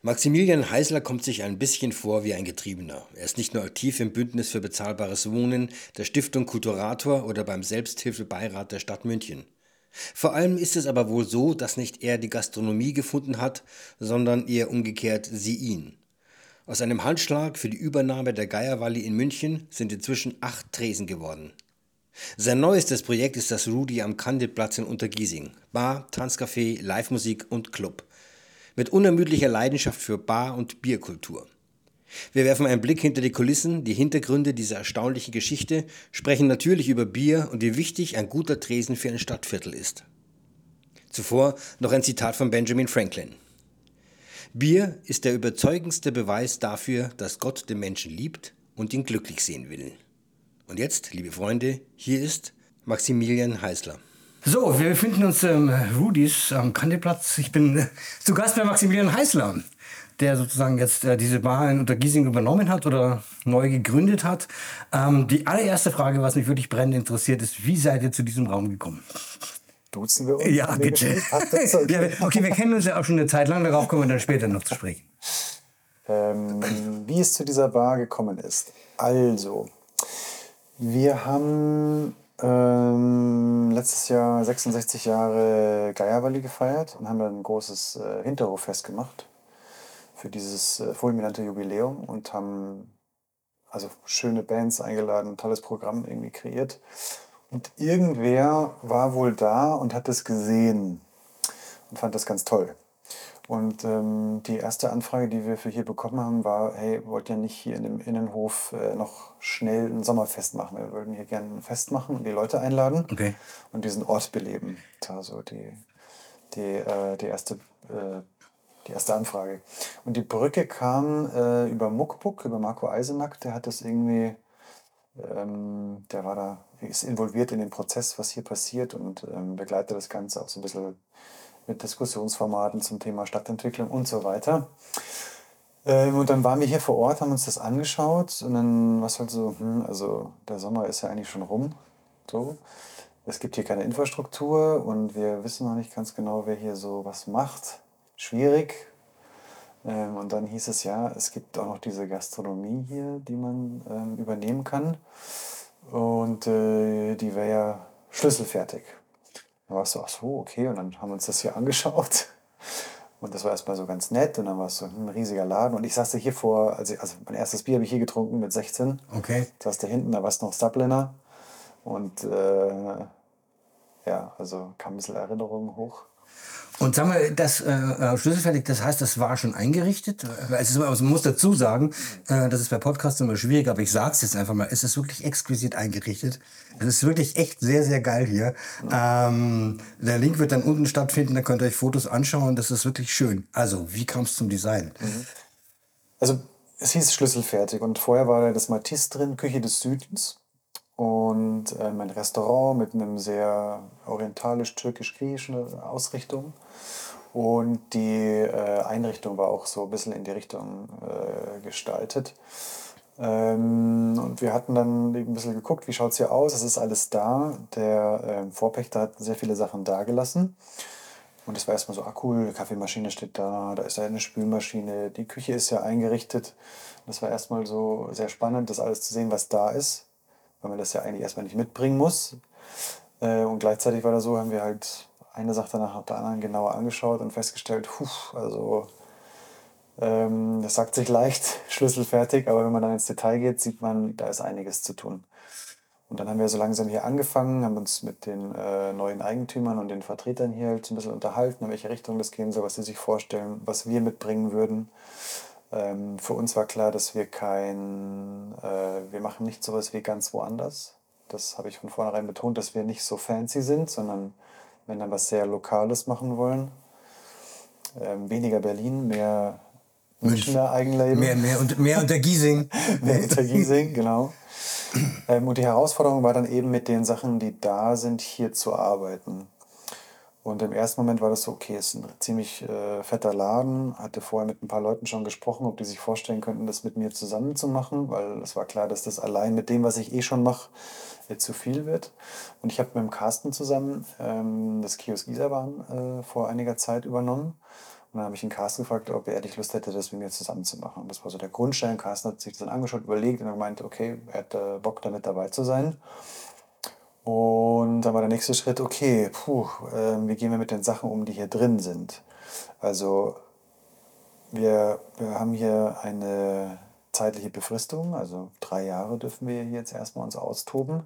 Maximilian Heisler kommt sich ein bisschen vor wie ein Getriebener. Er ist nicht nur aktiv im Bündnis für bezahlbares Wohnen, der Stiftung Kulturator oder beim Selbsthilfebeirat der Stadt München. Vor allem ist es aber wohl so, dass nicht er die Gastronomie gefunden hat, sondern eher umgekehrt sie ihn. Aus einem Handschlag für die Übernahme der Geierwalli in München sind inzwischen acht Tresen geworden. Sein neuestes Projekt ist das Rudi am Kandilplatz in Untergiesing. Bar, Tanzcafé, Livemusik und Club mit unermüdlicher Leidenschaft für Bar- und Bierkultur. Wir werfen einen Blick hinter die Kulissen, die Hintergründe dieser erstaunlichen Geschichte, sprechen natürlich über Bier und wie wichtig ein guter Tresen für ein Stadtviertel ist. Zuvor noch ein Zitat von Benjamin Franklin. Bier ist der überzeugendste Beweis dafür, dass Gott den Menschen liebt und ihn glücklich sehen will. Und jetzt, liebe Freunde, hier ist Maximilian Heißler. So, wir befinden uns im Rudis am Kandeplatz. Ich bin äh, zu Gast bei Maximilian Heißler, der sozusagen jetzt äh, diese Bar in Untergiesing übernommen hat oder neu gegründet hat. Ähm, die allererste Frage, was mich wirklich brennend interessiert, ist, wie seid ihr zu diesem Raum gekommen? Duzen wir uns? Ja, bitte. ja, okay, wir kennen uns ja auch schon eine Zeit lang, darauf kommen wir dann später noch zu sprechen. Ähm, wie es zu dieser Bar gekommen ist. Also, wir haben ähm, letztes Jahr 66 Jahre Geierwalli gefeiert und haben dann ein großes äh, Hinterhoffest gemacht für dieses äh, fulminante Jubiläum und haben also schöne Bands eingeladen, ein tolles Programm irgendwie kreiert. Und irgendwer war wohl da und hat es gesehen und fand das ganz toll. Und ähm, die erste Anfrage, die wir für hier bekommen haben, war, hey, wollt ihr nicht hier in dem Innenhof äh, noch schnell ein Sommerfest machen? Wir würden hier gerne ein Fest machen und die Leute einladen okay. und diesen Ort beleben. Das war so die, die, äh, die, erste, äh, die erste Anfrage. Und die Brücke kam äh, über Muckbuck, über Marco Eisenack, der hat das irgendwie, ähm, der war da, ist involviert in den Prozess, was hier passiert und ähm, begleitet das Ganze auch so ein bisschen mit Diskussionsformaten zum Thema Stadtentwicklung und so weiter. Ähm, und dann waren wir hier vor Ort, haben uns das angeschaut und dann war es halt so, hm, also der Sommer ist ja eigentlich schon rum. So. Es gibt hier keine Infrastruktur und wir wissen noch nicht ganz genau, wer hier so was macht. Schwierig. Ähm, und dann hieß es ja, es gibt auch noch diese Gastronomie hier, die man ähm, übernehmen kann. Und äh, die wäre ja schlüsselfertig. Dann war es so, ach so, okay. Und dann haben wir uns das hier angeschaut. Und das war erstmal so ganz nett. Und dann war es so ein riesiger Laden. Und ich saß da hier vor, also, also mein erstes Bier habe ich hier getrunken mit 16. Okay. Saß da hinten, da war es noch Dubliner. Und äh, ja, also kam ein bisschen Erinnerungen hoch. Und sag mal, das äh, äh, schlüsselfertig, das heißt, das war schon eingerichtet? Also, man muss dazu sagen, äh, das ist bei Podcasts immer schwierig, aber ich sag's jetzt einfach mal, es ist wirklich exquisit eingerichtet. Es ist wirklich echt sehr, sehr geil hier. Ähm, der Link wird dann unten stattfinden, da könnt ihr euch Fotos anschauen, das ist wirklich schön. Also, wie kam es zum Design? Mhm. Also, es hieß schlüsselfertig und vorher war da das Matisse drin, Küche des Südens und ähm, ein Restaurant mit einem sehr orientalisch-türkisch-griechischen Ausrichtung. Und die äh, Einrichtung war auch so ein bisschen in die Richtung äh, gestaltet. Ähm, und wir hatten dann ein bisschen geguckt, wie schaut es hier aus. Es ist alles da. Der äh, Vorpächter hat sehr viele Sachen da gelassen. Und es war erstmal so, ah cool, Kaffeemaschine steht da, da ist ja eine Spülmaschine, die Küche ist ja eingerichtet. Das war erstmal so sehr spannend, das alles zu sehen, was da ist, weil man das ja eigentlich erstmal nicht mitbringen muss. Äh, und gleichzeitig war da so, haben wir halt eine Sache nach der anderen genauer angeschaut und festgestellt, puh, also ähm, das sagt sich leicht, schlüsselfertig, aber wenn man dann ins Detail geht, sieht man, da ist einiges zu tun. Und dann haben wir so langsam hier angefangen, haben uns mit den äh, neuen Eigentümern und den Vertretern hier halt so ein bisschen unterhalten, in welche Richtung das gehen soll, was sie sich vorstellen, was wir mitbringen würden. Ähm, für uns war klar, dass wir kein, äh, wir machen nicht sowas wie ganz woanders. Das habe ich von vornherein betont, dass wir nicht so fancy sind, sondern wenn dann was sehr Lokales machen wollen. Ähm, weniger Berlin, mehr Münchner Eigenleben. Mehr, mehr, und, mehr unter Giesing. mehr unter Giesing, genau. Ähm, und die Herausforderung war dann eben mit den Sachen, die da sind, hier zu arbeiten. Und im ersten Moment war das so, okay, es ist ein ziemlich äh, fetter Laden. Hatte vorher mit ein paar Leuten schon gesprochen, ob die sich vorstellen könnten, das mit mir zusammen zu machen, weil es war klar, dass das allein mit dem, was ich eh schon mache, zu viel wird. Und ich habe mit dem Carsten zusammen ähm, das Kiosk Isarbahn äh, vor einiger Zeit übernommen. Und dann habe ich ihn Carsten gefragt, ob er nicht Lust hätte, das mit mir zusammen zu machen. Und das war so der Grundstein. Carsten hat sich das dann angeschaut, überlegt und er meinte, okay, er hätte Bock damit dabei zu sein. Und dann war der nächste Schritt, okay, puh, äh, wie gehen wir mit den Sachen um, die hier drin sind? Also wir, wir haben hier eine zeitliche Befristung, also drei Jahre dürfen wir jetzt erstmal uns austoben.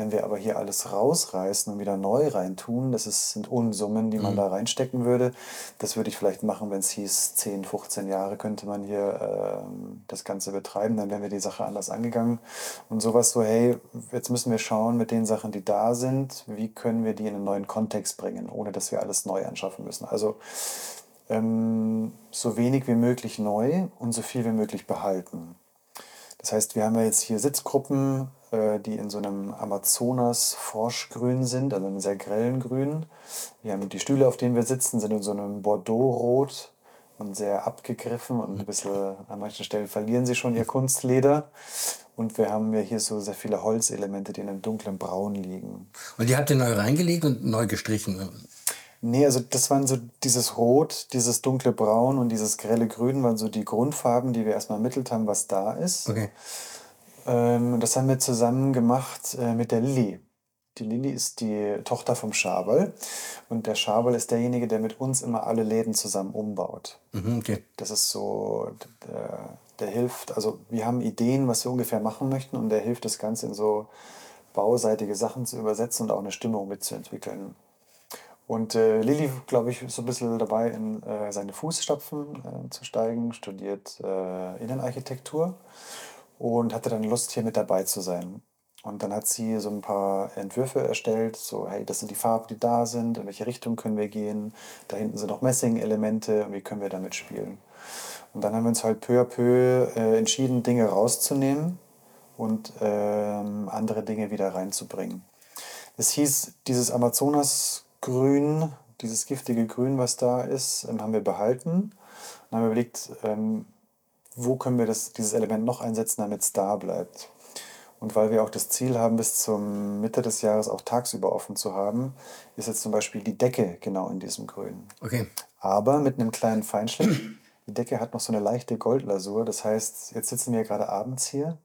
Wenn wir aber hier alles rausreißen und wieder neu reintun, das ist, sind Unsummen, die man da reinstecken würde. Das würde ich vielleicht machen, wenn es hieß, 10, 15 Jahre könnte man hier ähm, das Ganze betreiben. Dann wären wir die Sache anders angegangen. Und sowas so, hey, jetzt müssen wir schauen mit den Sachen, die da sind, wie können wir die in einen neuen Kontext bringen, ohne dass wir alles neu anschaffen müssen. Also ähm, so wenig wie möglich neu und so viel wie möglich behalten. Das heißt, wir haben ja jetzt hier Sitzgruppen, äh, die in so einem Amazonas-Forschgrün sind, also einem sehr grellen Grün. Wir haben die Stühle, auf denen wir sitzen, sind in so einem Bordeaux-Rot und sehr abgegriffen und ein bisschen, an manchen Stellen verlieren sie schon ihr Kunstleder. Und wir haben ja hier so sehr viele Holzelemente, die in einem dunklen Braun liegen. Und die habt ihr neu reingelegt und neu gestrichen? Nee, also das waren so dieses Rot, dieses dunkle Braun und dieses grelle Grün waren so die Grundfarben, die wir erstmal ermittelt haben, was da ist. Okay. Ähm, das haben wir zusammen gemacht äh, mit der Lilly. Die Lilly ist die Tochter vom Schaberl und der Schaberl ist derjenige, der mit uns immer alle Läden zusammen umbaut. Mhm, okay. Das ist so, der, der hilft, also wir haben Ideen, was wir ungefähr machen möchten und der hilft das Ganze in so bauseitige Sachen zu übersetzen und auch eine Stimmung mitzuentwickeln. Und äh, Lilly, glaube ich, ist so ein bisschen dabei, in äh, seine Fußstapfen äh, zu steigen, studiert äh, Innenarchitektur und hatte dann Lust, hier mit dabei zu sein. Und dann hat sie so ein paar Entwürfe erstellt, so, hey, das sind die Farben, die da sind, in welche Richtung können wir gehen, da hinten sind noch Messing-Elemente, wie können wir damit spielen. Und dann haben wir uns halt peu à peu äh, entschieden, Dinge rauszunehmen und ähm, andere Dinge wieder reinzubringen. Es hieß, dieses Amazonas-Grün, dieses giftige Grün, was da ist, ähm, haben wir behalten. Dann haben wir überlegt, ähm, wo können wir das, dieses Element noch einsetzen, damit es da bleibt. Und weil wir auch das Ziel haben, bis zum Mitte des Jahres auch tagsüber offen zu haben, ist jetzt zum Beispiel die Decke genau in diesem Grün. Okay. Aber mit einem kleinen Feinschliff. Die Decke hat noch so eine leichte Goldlasur. Das heißt, jetzt sitzen wir gerade abends hier.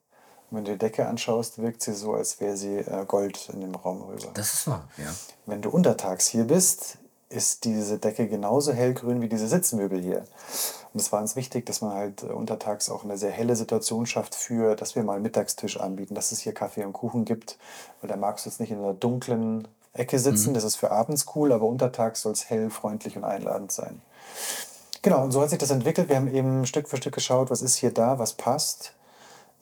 Und wenn du die Decke anschaust, wirkt sie so, als wäre sie äh, Gold in dem Raum rüber. Das ist wahr, ja. Wenn du untertags hier bist, ist diese Decke genauso hellgrün wie diese Sitzmöbel hier. Und es war uns wichtig, dass man halt äh, untertags auch eine sehr helle Situation schafft für, dass wir mal einen Mittagstisch anbieten, dass es hier Kaffee und Kuchen gibt. Weil da magst du jetzt nicht in einer dunklen Ecke sitzen, das ist für abends cool, aber untertags soll es hell, freundlich und einladend sein. Genau, und so hat sich das entwickelt. Wir haben eben Stück für Stück geschaut, was ist hier da, was passt.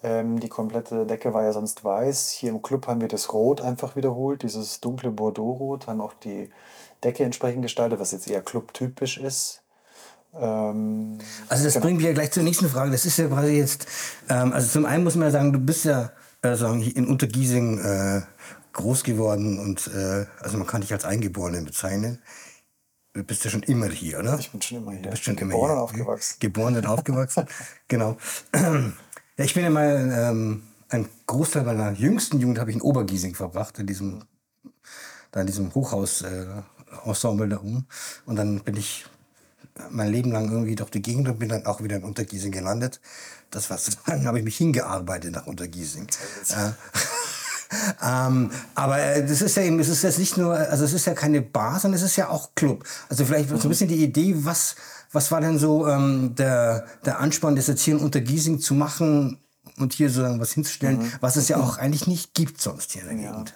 Ähm, die komplette Decke war ja sonst weiß. Hier im Club haben wir das Rot einfach wiederholt, dieses dunkle Bordeaux-Rot, haben auch die Decke entsprechend gestaltet, was jetzt eher clubtypisch ist. Ähm, Also das genau. bringt mich ja gleich zur nächsten Frage. Das ist ja quasi jetzt, ähm, also zum einen muss man ja sagen, du bist ja hier in Untergiesing äh, groß geworden und äh, also man kann dich als Eingeborenen bezeichnen. Du bist ja schon immer hier, oder? Ich bin schon immer hier. Du bist schon immer Geboren hier. und aufgewachsen. Geboren und aufgewachsen, genau. Ja, ich bin ja mal, ähm, ein Großteil meiner jüngsten Jugend habe ich in Obergiesing verbracht, in diesem, da in diesem Hochhaus-Ensemble äh, da oben. Und dann bin ich mein Leben lang irgendwie durch die Gegend und bin dann auch wieder in Untergiesing gelandet. Das war dann habe ich mich hingearbeitet nach Untergiesing. Äh, ähm, aber äh, das ist ja eben, es ist jetzt nicht nur, also es ist ja keine Bar, sondern es ist ja auch Club. Also vielleicht so ein bisschen die Idee, was, was war denn so ähm, der, der Ansporn, das jetzt hier in Untergiesing zu machen und hier so was hinzustellen, was es ja auch eigentlich nicht gibt sonst hier in der Gegend.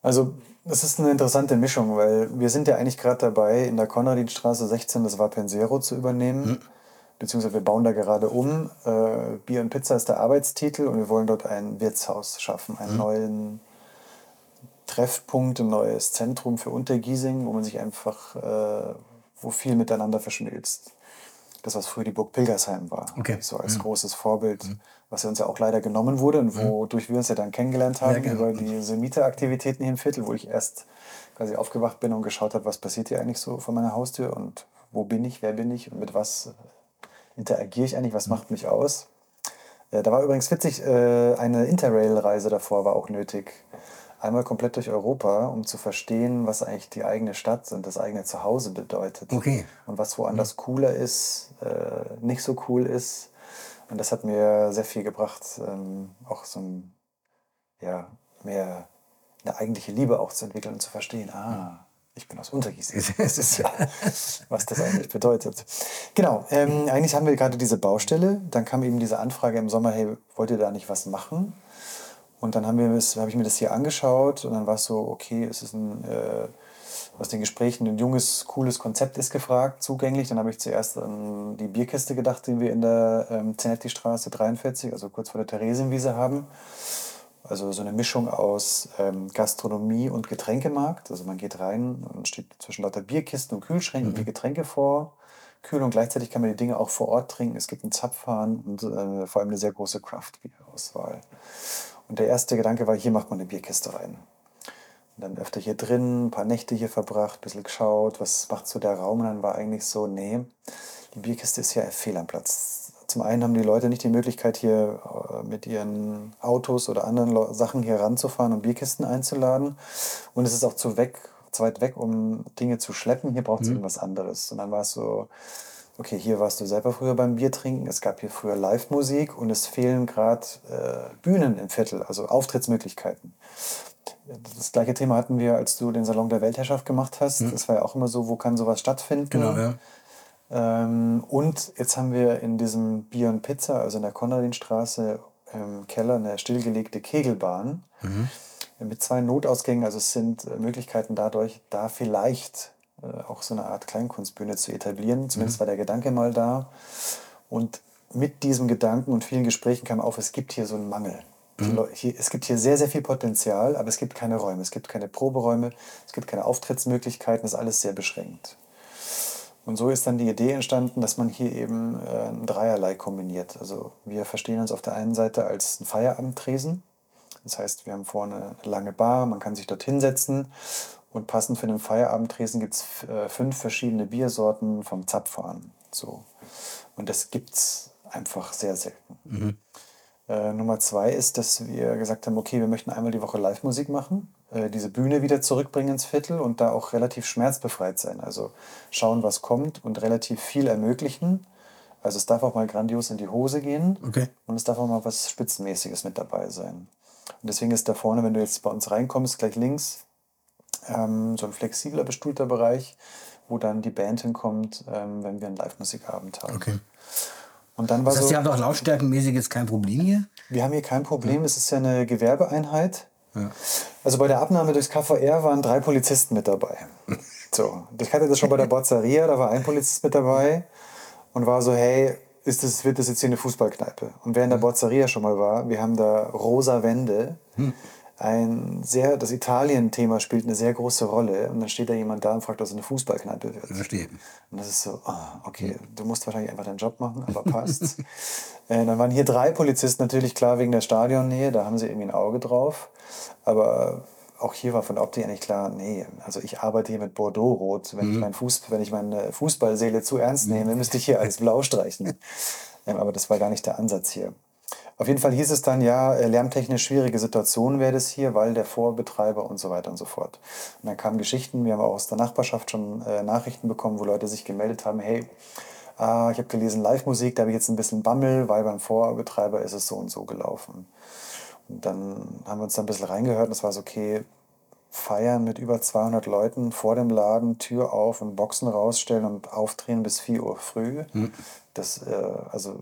Also, das ist eine interessante Mischung, weil wir sind ja eigentlich gerade dabei, in der Konradinstraße 16 das Vapensero zu übernehmen. Beziehungsweise wir bauen da gerade um. Äh, Bier und Pizza ist der Arbeitstitel und wir wollen dort ein Wirtshaus schaffen, einen neuen Treffpunkt, ein neues Zentrum für Untergiesing, wo man sich einfach, äh, wo viel miteinander verschmilzt. Das, was früher die Burg Pilgersheim war. Okay. So als großes Vorbild, was ja uns ja auch leider genommen wurde und wodurch wir uns ja dann kennengelernt haben genau. über diese Mieteraktivitäten hier im Viertel, wo ich erst quasi aufgewacht bin und geschaut habe, was passiert hier eigentlich so vor meiner Haustür und wo bin ich, wer bin ich und mit was interagiere ich eigentlich, was macht mich aus. Äh, da war übrigens witzig, äh, eine Interrail-Reise davor war auch nötig. einmal komplett durch Europa, um zu verstehen, was eigentlich die eigene Stadt und das eigene Zuhause bedeutet. Okay. Und was woanders cooler ist, äh, nicht so cool ist. Und das hat mir sehr viel gebracht, ähm, auch so ein, ja, mehr eine eigentliche Liebe auch zu entwickeln und zu verstehen, ah, ich bin aus Untergießen. Das ist ja, was das eigentlich bedeutet. Genau, ähm, eigentlich haben wir gerade diese Baustelle. Dann kam eben diese Anfrage im Sommer, hey, wollt ihr da nicht was machen? Und dann habe ich mir das hier angeschaut und dann war es so, okay, es ist ein, äh, aus den Gesprächen ein junges, cooles Konzept ist gefragt, zugänglich. Dann habe ich zuerst an die Bierkiste gedacht, die wir in der ähm, Zenetti-Straße 43, also kurz vor der Theresienwiese haben. Also so eine Mischung aus ähm, Gastronomie und Getränkemarkt. Also man geht rein und steht zwischen lauter Bierkisten und Kühlschränken mhm. die Getränke vor. Kühl und gleichzeitig kann man die Dinge auch vor Ort trinken. Es gibt einen Zapfhahn und äh, vor allem eine sehr große Craft-Bier-Auswahl. Und der erste Gedanke war, hier macht man eine Bierkiste rein. Und dann öfter hier drin, ein paar Nächte hier verbracht, ein bisschen geschaut, was macht so der Raum. Und dann war eigentlich so, nee, die Bierkiste ist ja fehl am Platz. Zum einen haben die Leute nicht die Möglichkeit, hier äh, mit ihren Autos oder anderen Sachen hier ranzufahren und Bierkisten einzuladen. Und es ist auch zu, weg, zu weit weg, um Dinge zu schleppen. Hier braucht es mhm. irgendwas anderes. Und dann war es so, okay, hier warst du selber früher beim Bier trinken, es gab hier früher Live-Musik und es fehlen gerade äh, Bühnen im Viertel, also Auftrittsmöglichkeiten. Das gleiche Thema hatten wir, als du den Salon der Weltherrschaft gemacht hast. Mhm. Das war ja auch immer so, wo kann sowas stattfinden? Genau, ja. Ähm, und jetzt haben wir in diesem Bier und Pizza, also in der Konradinstraße im Keller, eine stillgelegte Kegelbahn mhm. mit zwei Notausgängen. Also es sind äh, Möglichkeiten dadurch, da vielleicht äh, auch so eine Art Kleinkunstbühne zu etablieren. Zumindest mhm. war der Gedanke mal da. Und mit diesem Gedanken und vielen Gesprächen kam auf, es gibt hier so einen Mangel. Mhm. Hier, es gibt hier sehr, sehr viel Potenzial, aber es gibt keine Räume, es gibt keine Proberäume, es gibt keine Auftrittsmöglichkeiten, das ist alles sehr beschränkt. Und so ist dann die Idee entstanden, dass man hier eben äh, ein Dreierlei kombiniert. Also wir verstehen uns auf der einen Seite als ein Feierabendtresen. Das heißt, wir haben vorne eine lange Bar, man kann sich dort hinsetzen und passend für den Feierabendtresen gibt es äh, fünf verschiedene Biersorten vom Zapfhahn. So. Und das gibt es einfach sehr selten. Mhm. Äh, Nummer zwei ist, dass wir gesagt haben, okay, wir möchten einmal die Woche Live-Musik machen, äh, diese Bühne wieder zurückbringen ins Viertel und da auch relativ schmerzbefreit sein. Also schauen, was kommt und relativ viel ermöglichen. Also es darf auch mal grandios in die Hose gehen okay. und es darf auch mal was Spitzenmäßiges mit dabei sein. Und deswegen ist da vorne, wenn du jetzt bei uns reinkommst, gleich links ähm, so ein flexibler, bestuhlter Bereich, wo dann die Band hinkommt, ähm, wenn wir einen Live-Musikabend haben. Okay. Und dann war das heißt, so, ihr habt auch lautstärkenmäßig jetzt kein Problem hier? Wir haben hier kein Problem, es ist ja eine Gewerbeeinheit. Ja. Also bei der Abnahme durchs KVR waren drei Polizisten mit dabei. So, ich hatte das schon bei der Bozzeria, da war ein Polizist mit dabei und war so, hey, ist das, wird das jetzt hier eine Fußballkneipe? Und wer in der Bozzeria schon mal war, wir haben da rosa Wände. Hm ein sehr, das Italien-Thema spielt eine sehr große Rolle. Und dann steht da jemand da und fragt, was eine Fußballkneipe wird. Verstehe. Und das ist so, ah, okay, du musst wahrscheinlich einfach deinen Job machen, aber passt. äh, dann waren hier drei Polizisten, natürlich klar wegen der Stadionnähe, da haben sie irgendwie ein Auge drauf. Aber auch hier war von der Optik eigentlich klar, nee, also ich arbeite hier mit Bordeaux-Rot. Wenn, mhm. ich mein Fuß, wenn ich meine Fußballseele zu ernst nehme, müsste ich hier alles blau streichen. ähm, aber das war gar nicht der Ansatz hier. Auf jeden Fall hieß es dann, ja, äh, lärmtechnisch schwierige Situation wäre das hier, weil der Vorbetreiber und so weiter und so fort. Und dann kamen Geschichten, wir haben auch aus der Nachbarschaft schon äh, Nachrichten bekommen, wo Leute sich gemeldet haben, hey, ah, ich habe gelesen Live-Musik, da habe ich jetzt ein bisschen Bammel, weil beim Vorbetreiber ist es so und so gelaufen. Und dann haben wir uns da ein bisschen reingehört und es war so, okay, feiern mit über 200 Leuten vor dem Laden, Tür auf und Boxen rausstellen und aufdrehen bis 4 Uhr früh. Mhm. Das, äh, also,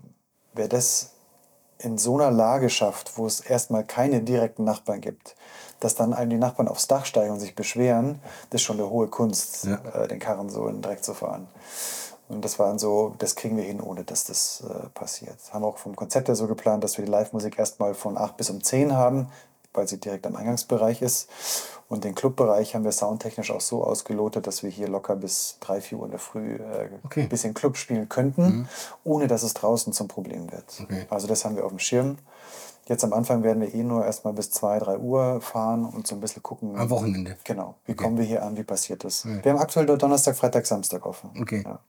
wer das in so einer Lage schafft, wo es erstmal keine direkten Nachbarn gibt, dass dann einem die Nachbarn aufs Dach steigen und sich beschweren, das ist schon eine hohe Kunst, ja. äh, den Karren so in den Dreck zu fahren. Und das waren so, das kriegen wir hin, ohne dass das äh, passiert. Haben auch vom Konzept her so geplant, dass wir die Live-Musik erstmal von 8 bis um 10 haben, weil sie direkt am Eingangsbereich ist. Und den Clubbereich haben wir soundtechnisch auch so ausgelotet, dass wir hier locker bis 3, 4 Uhr in der Früh äh, okay. ein bisschen Club spielen könnten, mhm. ohne dass es draußen zum Problem wird. Okay. Also das haben wir auf dem Schirm. Jetzt am Anfang werden wir eh nur erstmal bis 2, 3 Uhr fahren und so ein bisschen gucken. Am Wochenende. Genau. Wie okay. kommen wir hier an? Wie passiert das? Ja. Wir haben aktuell Donnerstag, Freitag, Samstag offen. Okay. Ja.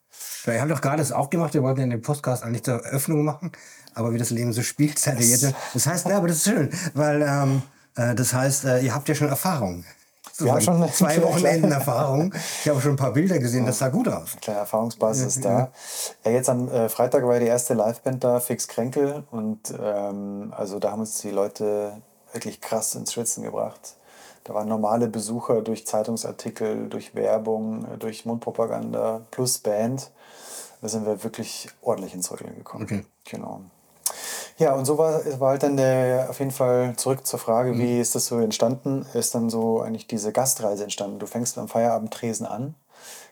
Ihr habt doch gerade das auch gemacht. Wir wollten ja den Podcast eigentlich zur Eröffnung machen. Aber wie das Leben so spielt, seid ihr jetzt. Das heißt, ne, aber das ist schön, weil ähm, Äh, das heißt, äh, ihr habt ja schon Erfahrung. Wir haben schon zwei Wochenenden Erfahrung. Ich habe schon ein paar Bilder gesehen, das sah gut aus. Kleine Erfahrungsbasis ist da. Ja, jetzt am äh, Freitag war die erste Liveband da, Fix Kränkel. Und ähm, also da haben uns die Leute wirklich krass ins Schwitzen gebracht. Da waren normale Besucher durch Zeitungsartikel, durch Werbung, äh, durch Mundpropaganda plus Band. Da sind wir wirklich ordentlich ins Rütteln gekommen. Okay. Genau. Ja, und so war, war halt dann der, auf jeden Fall zurück zur Frage, Mhm. wie ist das so entstanden? Ist dann so eigentlich diese Gastreise entstanden. Du fängst am Feierabendtresen an,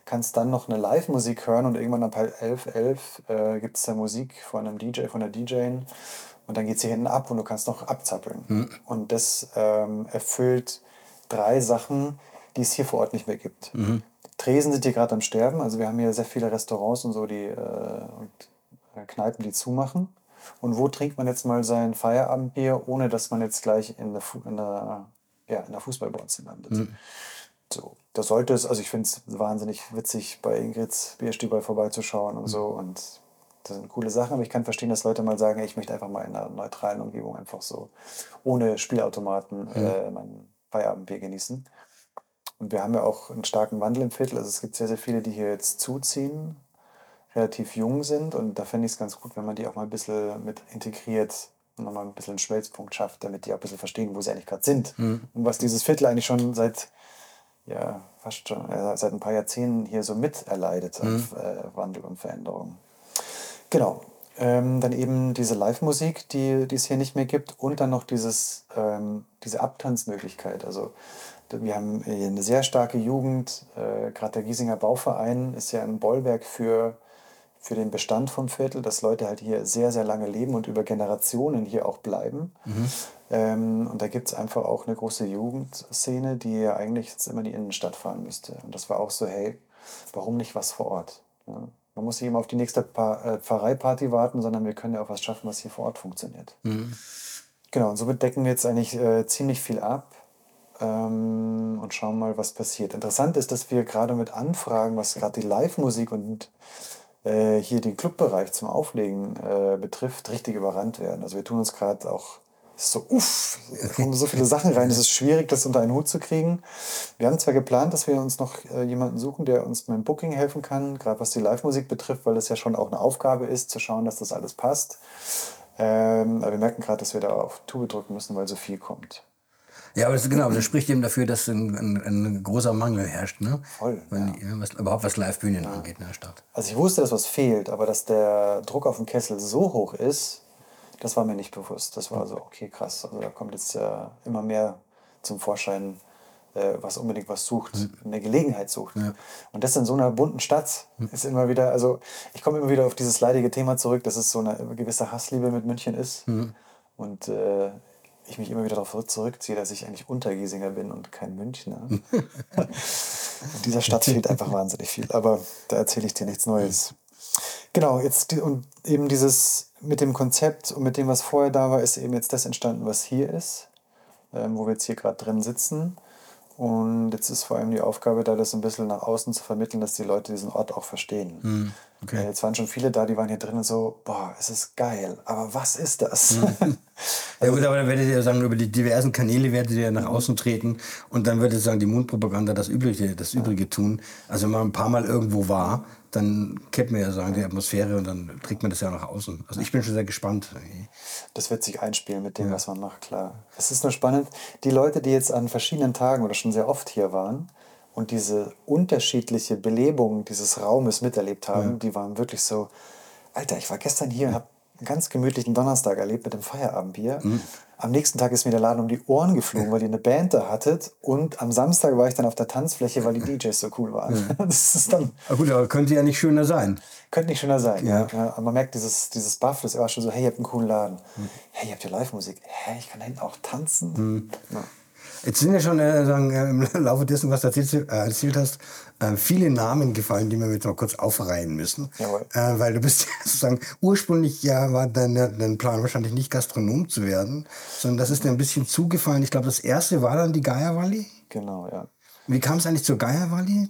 kannst dann noch eine Live-Musik hören und irgendwann ab halb elf, elf äh, gibt es da Musik von einem DJ, von der DJin und dann geht sie hinten ab und du kannst noch abzappeln. Mhm. Und das ähm, erfüllt drei Sachen, die es hier vor Ort nicht mehr gibt. Mhm. Tresen sind hier gerade am Sterben, also wir haben hier sehr viele Restaurants und so, die äh, und äh, Kneipen, die zumachen. Und wo trinkt man jetzt mal sein Feierabendbier, ohne dass man jetzt gleich in der, Fu in der, ja, in der Fußballbronze landet? So, das sollte es, also ich finde es wahnsinnig witzig, bei Ingrids Bierstüber vorbeizuschauen und so. Und das sind coole Sachen, aber ich kann verstehen, dass Leute mal sagen, ich möchte einfach mal in einer neutralen Umgebung einfach so ohne Spielautomaten äh, mein Feierabendbier genießen. Und wir haben ja auch einen starken Wandel im Viertel. Also es gibt sehr, sehr viele, die hier jetzt zuziehen, relativ jung sind. Und da fände ich es ganz gut, wenn man die auch mal ein bisschen mit integriert und nochmal ein bisschen einen Schmelzpunkt schafft, damit die auch ein bisschen verstehen, wo sie eigentlich gerade sind. Und was dieses Viertel eigentlich schon seit, ja, fast schon, äh, seit ein paar Jahrzehnten hier so miterleidet an äh, Wandel und Veränderung. Genau. Ähm, dann eben diese Live-Musik, die, es hier nicht mehr gibt. Und dann noch dieses, ähm, diese Abtanzmöglichkeit. Also wir haben hier eine sehr starke Jugend. Äh, Gerade der Giesinger Bauverein ist ja ein Bollwerk für, für den Bestand vom Viertel, dass Leute halt hier sehr, sehr lange leben und über Generationen hier auch bleiben. Ähm, und da gibt es einfach auch eine große Jugendszene, die ja eigentlich jetzt immer in die Innenstadt fahren müsste. Und das war auch so, hey, warum nicht was vor Ort? Ja? Man muss nicht immer auf die nächste pa äh, Pfarreiparty warten, sondern wir können ja auch was schaffen, was hier vor Ort funktioniert. Genau, und somit decken wir jetzt eigentlich äh, ziemlich viel ab ähm, und schauen mal, was passiert. Interessant ist, dass wir gerade mit Anfragen, was gerade die Live-Musik und äh, hier den Clubbereich zum Auflegen äh, betrifft, richtig überrannt werden. Also wir tun uns gerade auch es so, uff, kommen so viele Sachen rein. Es ist schwierig, das unter einen Hut zu kriegen. Wir haben zwar geplant, dass wir uns noch äh, jemanden suchen, der uns beim Booking helfen kann, gerade was die Live-Musik betrifft, weil das ja schon auch eine Aufgabe ist, zu schauen, dass das alles passt. Ähm, aber wir merken gerade, dass wir da auf Tube drücken müssen, weil so viel kommt. Ja, aber das, genau, das spricht eben dafür, dass ein, ein, ein großer Mangel herrscht. Ne? Voll, Wenn, die- was, überhaupt was Live-Bühnen angeht in der Stadt. Also ich wusste, dass was fehlt, aber dass der Druck auf den Kessel so hoch ist, das war mir nicht bewusst. Das war so, okay, krass. Also da kommt jetzt ja immer mehr zum Vorschein, äh, was unbedingt was sucht, eine Gelegenheit sucht. Und das in so einer bunten Stadt ist immer wieder, also ich komme immer wieder auf dieses leidige Thema zurück, dass es so eine gewisse Hassliebe mit München ist. Und äh, ich mich immer wieder darauf zurückziehe, dass ich eigentlich Untergiesinger bin und kein Münchner. In dieser Stadt fehlt einfach wahnsinnig viel, aber da erzähle ich dir nichts Neues. Genau, jetzt und eben dieses mit dem Konzept und mit dem, was vorher da war, ist eben jetzt das entstanden, was hier ist, ähm, wo wir jetzt hier gerade drin sitzen. Und jetzt ist vor allem die Aufgabe da, das ein bisschen nach außen zu vermitteln, dass die Leute diesen Ort auch verstehen. Okay. Äh, Jetzt waren schon viele da, die waren hier drin und so, boah, es ist geil, aber was ist das? Ja gut, aber dann werdet ihr sagen, über die diversen Kanäle werdet ihr nach außen treten und dann würde sagen, die Mundpropaganda das Übrige, das Übrige tun. Also wenn man ein paar Mal irgendwo war, dann kennt man ja sagen, die Atmosphäre und dann trägt man das ja nach außen. Also ich bin schon sehr gespannt. Das wird sich einspielen mit dem, was man macht, klar. Es ist nur spannend, die Leute, die jetzt an verschiedenen Tagen oder schon sehr oft hier waren und diese unterschiedliche Belebung dieses Raumes miterlebt haben, die waren wirklich so, Alter, ich war gestern hier und habe einen ganz gemütlichen Donnerstag erlebt mit dem Feierabendbier. Am nächsten Tag ist mir der Laden um die Ohren geflogen, weil ihr eine Band da hattet. Und am Samstag war ich dann auf der Tanzfläche, weil die DJs so cool waren. Das ist dann, Aber gut, aber könnte ja nicht schöner sein. könnte nicht schöner sein. Ja. aber man merkt dieses, dieses Buff, das war schon so, hey, ihr habt einen coolen Laden. Hey, ihr habt ja Live-Musik. Hey, ich kann da hinten auch tanzen. Ja. Jetzt sind ja schon äh, sagen, äh, im Laufe dessen, was du erzählt, äh, erzählt hast, äh, viele Namen gefallen, die wir jetzt noch kurz aufreihen müssen. Jawohl. Äh, weil du bist ja sozusagen, ursprünglich ja war dein, dein Plan wahrscheinlich nicht Gastronom zu werden, sondern das ist dir ein bisschen zugefallen. Ich glaube, das erste war dann die Geierwalli. Genau, ja. Wie kam es eigentlich zur Geierwalli?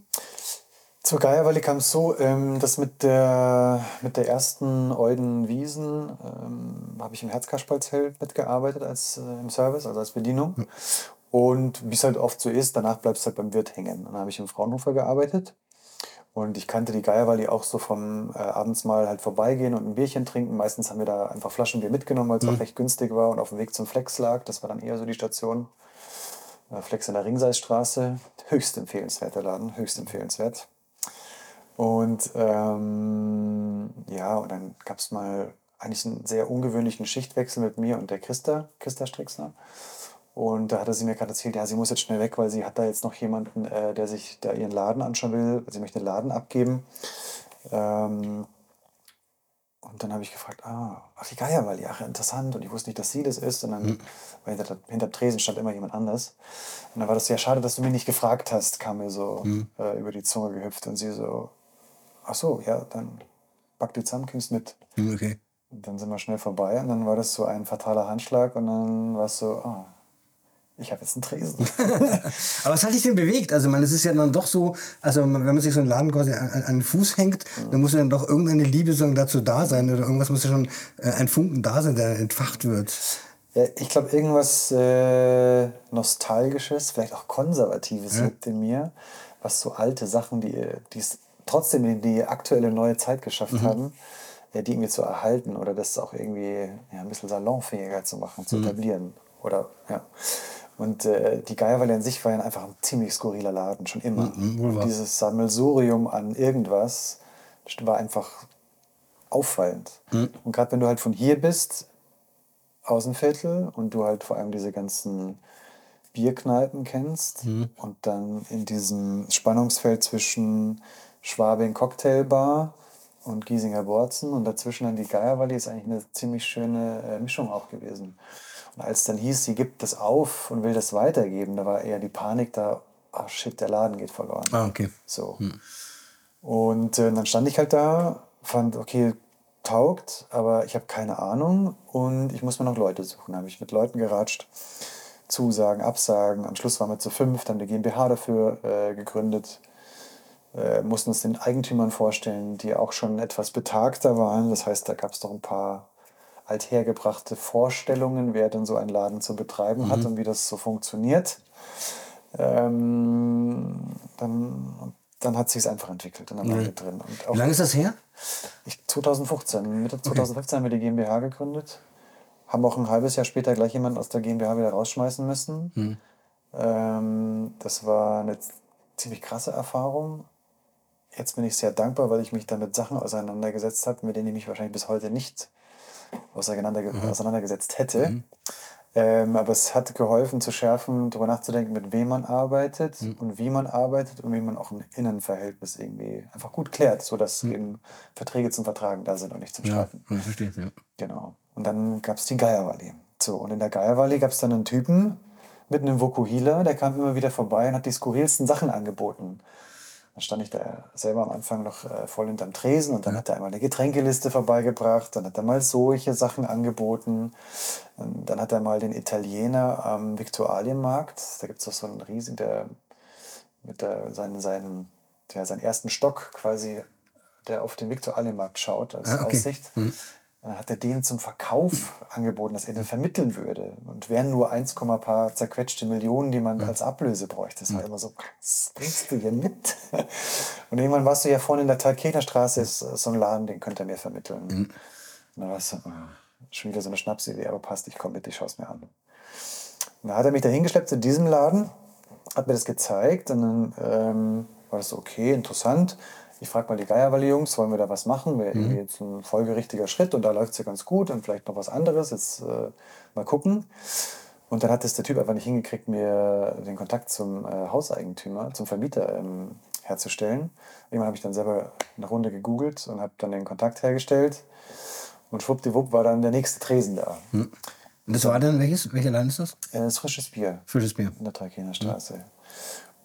Zur Geierwalli kam es so, ähm, dass mit der, mit der ersten Euden Wiesen ähm, habe ich im Herzkasperlzelt mitgearbeitet als, äh, im Service, also als Bedienung. Und wie es halt oft so ist, danach bleibst du halt beim Wirt hängen. Dann habe ich im Fraunhofer gearbeitet. Und ich kannte die Geierwalli auch so vom äh, abends mal halt vorbeigehen und ein Bierchen trinken. Meistens haben wir da einfach Flaschenbier mitgenommen, weil es auch recht günstig war und auf dem Weg zum Flex lag. Das war dann eher so die Station. Äh, Flex in der Ringseisstraße. Höchst empfehlenswerter Laden, höchst empfehlenswert. Und ähm, ja, und dann gab es mal eigentlich einen sehr ungewöhnlichen Schichtwechsel mit mir und der Christa, Christa Strixner. Und da hatte sie mir gerade erzählt, ja, sie muss jetzt schnell weg, weil sie hat da jetzt noch jemanden, äh, der sich da ihren Laden anschauen will. Sie möchte den Laden abgeben. Ähm, und dann habe ich gefragt, ah, ach, die Geierwalli, ach, interessant. Und ich wusste nicht, dass sie das ist. Und dann, weil hinter, hinter dem Tresen stand immer jemand anders. Und dann war das ja schade, dass du mich nicht gefragt hast, kam mir so äh, über die Zunge gehüpft. Und sie so, ach so, ja, dann back die zusammen, kommst mit. Hm, Okay. Und dann sind wir schnell vorbei und dann war das so ein fataler Handschlag und dann war es so, ah, ich habe jetzt einen Tresen. Aber was hat dich denn bewegt? Also, man, es ist ja dann doch so, also wenn man sich so einen Laden quasi an, an den Fuß hängt, dann muss ja dann doch irgendeine Liebe sagen, dazu da sein oder irgendwas muss ja schon äh, ein Funken da sein, der entfacht wird. ja, ich glaube, irgendwas äh, Nostalgisches, vielleicht auch Konservatives liegt in mir, was so alte Sachen, die es trotzdem in die aktuelle neue Zeit geschafft haben, äh, die irgendwie zu erhalten oder das auch irgendwie ja, ein bisschen salonfähiger zu machen, zu etablieren. Oder, ja. Und äh, die Geierwelle an sich war ja einfach ein ziemlich skurriler Laden, schon immer. wohl wahr. Und dieses Sammelsurium an irgendwas war einfach auffallend. Und gerade wenn du halt von hier bist, aus dem Viertel und du halt vor allem diese ganzen Bierkneipen kennst und dann in diesem Spannungsfeld zwischen Schwabing Cocktailbar und Giesinger Borzen und dazwischen dann die Geierwalli ist eigentlich eine ziemlich schöne äh, Mischung auch gewesen. Und als dann hieß, sie gibt das auf und will das weitergeben, da war eher die Panik da, ah shit, der Laden geht verloren. Ah, okay. So. Und äh, dann stand ich halt da, fand, okay, taugt, aber ich habe keine Ahnung und ich muss mir noch Leute suchen. Da habe ich mit Leuten geratscht, Zusagen, Absagen. Am Schluss waren wir zu fünf, dann die GmbH dafür äh, gegründet. Äh, mussten uns den Eigentümern vorstellen, die auch schon etwas betagter waren. Das heißt, da gab es doch ein paar althergebrachte Vorstellungen, wer denn so einen Laden zu betreiben hat und wie das so funktioniert. Ähm, dann, dann hat sich es einfach entwickelt und dann wir drin. Und auch Wie lange ist das her? ich, 2015, Mitte 2015 haben wir die GmbH gegründet. Haben auch ein halbes Jahr später gleich jemanden aus der GmbH wieder rausschmeißen müssen. Ähm, das war eine ziemlich krasse Erfahrung. Jetzt bin ich sehr dankbar, weil ich mich damit Sachen auseinandergesetzt habe, mit denen ich mich wahrscheinlich bis heute nicht auseinanderge auseinandergesetzt hätte. Ähm, aber es hat geholfen zu schärfen, darüber nachzudenken, mit wem man arbeitet und wie man arbeitet und wie man auch ein Innenverhältnis irgendwie einfach gut klärt, sodass eben Verträge zum Vertragen da sind und nicht zum Streiten. Ja, verstehe. Ja. Genau. Und dann gab es die Geierwalli. So, und in der Geierwalli gab es dann einen Typen mit einem Vokuhila, der kam immer wieder vorbei und hat die skurrilsten Sachen angeboten. Dann stand ich da selber am Anfang noch äh, voll hinterm Tresen und dann hat er einmal eine Getränkeliste vorbeigebracht, dann hat er mal solche Sachen angeboten. Und dann hat er mal den Italiener am Viktualienmarkt, da gibt es doch so einen riesigen, der mit der, seinen, seinen, der seinen ersten Stock quasi, der auf den Viktualienmarkt schaut als Ah, okay. Aussicht. Dann hat er den zum Verkauf angeboten, dass er den vermitteln würde. Und wären nur 1, paar zerquetschte Millionen, die man als Ablöse bräuchte. Das war immer so, was bringst du hier mit? Und irgendwann warst du ja vorne in der Talkener Straße, ist so ein Laden, den könnte er mir vermitteln. Und dann warst du, ah, schon wieder so eine Schnapsidee, aber passt, ich komme mit, ich schaue es mir an. Und da hat er mich da hingeschleppt zu diesem Laden, hat mir das gezeigt und dann ähm, war das so, okay, interessant. Ich frage mal die Geierwalli-Jungs, wollen wir da was machen? Wäre irgendwie jetzt ein folgerichtiger Schritt und da läuft es ja ganz gut und vielleicht noch was anderes. Jetzt äh, mal gucken. Und dann hat es der Typ einfach nicht hingekriegt, mir den Kontakt zum äh, Hauseigentümer, zum Vermieter ähm, herzustellen. Irgendwann habe ich dann selber eine Runde gegoogelt und habe dann den Kontakt hergestellt. Und schwuppdiwupp war dann der nächste Tresen da. Und das war dann welches? Welcher Laden ist das? Äh, Das frisches Bier Frisches Bier. in der Trakehner Straße.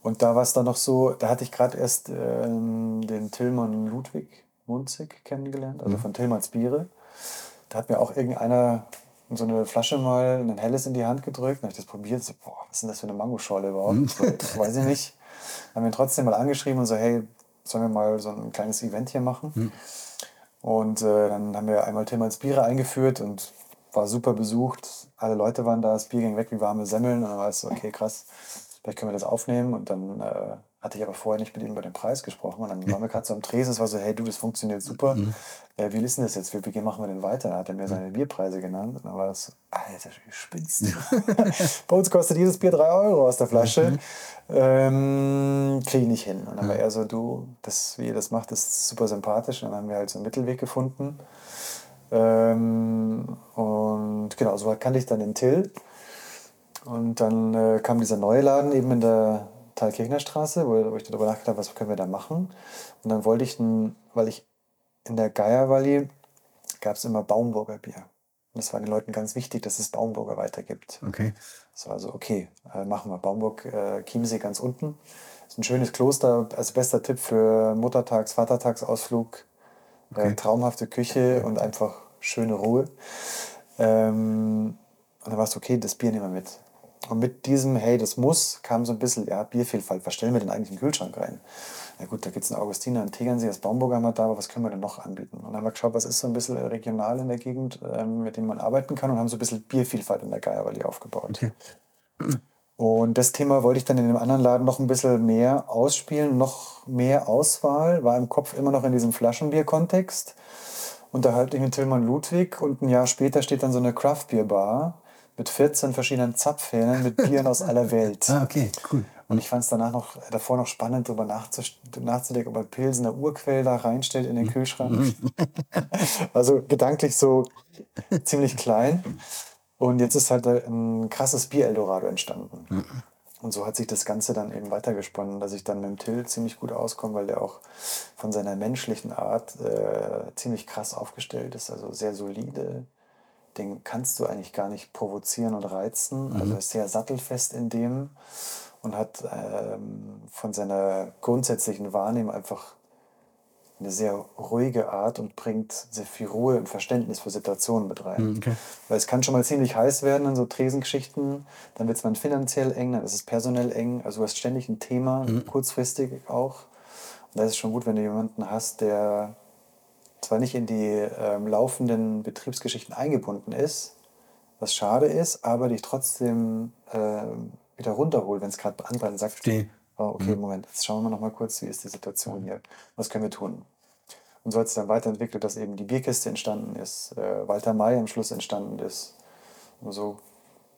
Und da war es dann noch so, da hatte ich gerade erst ähm, den Tillmann Ludwig Munzig kennengelernt, also von Tillmanns Biere. Da hat mir auch irgendeiner so eine Flasche mal ein helles in die Hand gedrückt. Dann habe ich das probiert. So, boah, was ist denn das für eine Mangoschorle überhaupt? So, weiß ich nicht. Haben ihn trotzdem mal angeschrieben und so, hey, sollen wir mal so ein kleines Event hier machen. Und äh, dann haben wir einmal Tillmanns Biere eingeführt und war super besucht. Alle Leute waren da, das Bier ging weg wie warme Semmeln. Und dann war es so, okay, krass, vielleicht können wir das aufnehmen. Und dann äh, hatte ich aber vorher nicht mit ihm über den Preis gesprochen. Und dann waren wir gerade so am Tresen, es war so, hey du, das funktioniert super. Äh, wie ist denn das jetzt? Wie, wie machen wir denn weiter? Dann hat er mir seine Bierpreise genannt. Und dann war das so, Alter, du spinnst. Bei uns kostet jedes Bier 3 Euro aus der Flasche. Ähm, Kriege ich nicht hin. Und dann war er so, du, das, wie ihr das macht, ist super sympathisch. Und dann haben wir halt so einen Mittelweg gefunden. Ähm, und genau, so kannte ich dann den Till. Und dann äh, kam dieser neue Laden eben in der Thalkirchner Straße, wo, wo ich darüber nachgedacht habe, was können wir da machen. Und dann wollte ich, ein, weil ich in der Geiervalley gab es immer Baumburger Bier. Und das war den Leuten ganz wichtig, dass es Baumburger weitergibt. Okay. Das war so, okay, äh, machen wir Baumburg, äh, Chiemsee ganz unten. ist ein schönes Kloster, als bester Tipp für Muttertags-, Vatertagsausflug. Äh, traumhafte Küche und einfach schöne Ruhe. Ähm, und dann war es okay, das Bier nehmen wir mit. Und mit diesem, hey, das muss, kam so ein bisschen, ja, Biervielfalt, was stellen wir denn eigentlich in den Kühlschrank rein? Na gut, da gibt es einen Augustiner, einen Tegernsee, das Baumburger haben wir da, aber was können wir denn noch anbieten? Und dann haben wir geschaut, was ist so ein bisschen regional in der Gegend, ähm, mit dem man arbeiten kann und haben so ein bisschen Biervielfalt in der Geiervalley aufgebaut. Okay. Und das Thema wollte ich dann in dem anderen Laden noch ein bisschen mehr ausspielen, noch mehr Auswahl, war im Kopf immer noch in diesem Flaschenbier-Kontext. Unterhalte ich mit Tillmann Ludwig und ein Jahr später steht dann so eine Craft-Bier-Bar mit 14 verschiedenen Zapfhähnen mit Bieren aus aller Welt. Ah, okay, cool. Und ich fand es danach noch, davor noch spannend, darüber nachzudenken, ob er Pilsener Urquell da reinstellt in den Kühlschrank. also gedanklich so ziemlich klein. Und jetzt ist halt ein krasses Bier-Eldorado entstanden. Und so hat sich das Ganze dann eben weitergesponnen, dass ich dann mit dem Till ziemlich gut auskomme, weil der auch von seiner menschlichen Art äh, ziemlich krass aufgestellt ist, also sehr solide. Den kannst du eigentlich gar nicht provozieren und reizen. Also er ist sehr sattelfest in dem und hat ähm, von seiner grundsätzlichen Wahrnehmung einfach eine sehr ruhige Art und bringt sehr viel Ruhe und Verständnis für Situationen mit rein. Okay. Weil es kann schon mal ziemlich heiß werden in so Tresengeschichten, dann wird es mal finanziell eng, dann ist es personell eng, also du hast ständig ein Thema, kurzfristig auch. Und da ist es schon gut, wenn du jemanden hast, der zwar nicht in die ähm, laufenden Betriebsgeschichten eingebunden ist, was schade ist, aber dich trotzdem ähm, wieder runterholt, wenn es gerade anbrennt, sagt, Verstehe. oh, okay, Moment, jetzt schauen wir noch mal kurz, wie ist die Situation hier, was können wir tun? Und so hat es dann weiterentwickelt, dass eben die Bierkiste entstanden ist, äh, Walter May am Schluss entstanden ist. Und so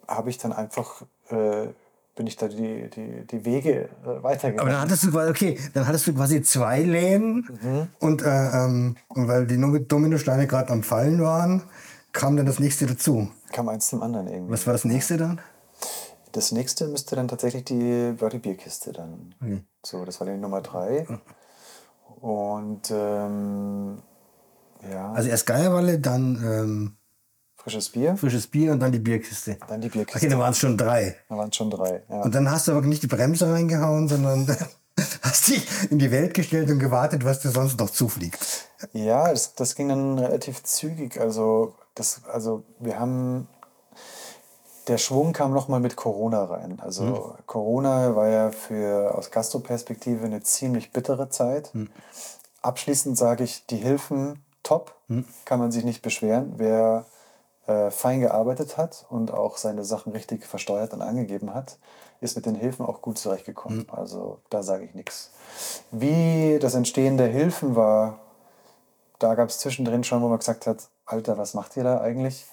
habe ich dann einfach, äh, bin ich da die, die, die Wege äh, weitergegangen. Aber dann hattest du quasi, okay, dann hattest du quasi zwei Läden und, äh, ähm, und weil die Dominosteine gerade am Fallen waren, kam dann das nächste dazu. Kam eins zum anderen irgendwie. Was war das nächste dann? Das nächste müsste dann tatsächlich die, war die Bierkiste dann. Okay. So, das war die Nummer drei. Und ähm, ja, Also erst Geierwalle, dann ähm, frisches Bier, frisches Bier und dann die Bierkiste. dann die Bierkiste. Okay, dann waren es schon drei. Da waren es schon drei. Ja. Und dann hast du aber nicht die Bremse reingehauen, sondern hast dich in die Welt gestellt und gewartet, was dir sonst noch zufliegt. Ja, das, das ging dann relativ zügig. Also, das, also wir haben. Der Schwung kam nochmal mit Corona rein. Also Corona war ja für aus Gastroperspektive eine ziemlich bittere Zeit. Abschließend sage ich, die Hilfen top, kann man sich nicht beschweren. Wer äh, fein gearbeitet hat und auch seine Sachen richtig versteuert und angegeben hat, ist mit den Hilfen auch gut zurechtgekommen. Also da sage ich nichts. Wie das Entstehen der Hilfen war, da gab es zwischendrin schon, wo man gesagt hat, Alter, was macht ihr da eigentlich?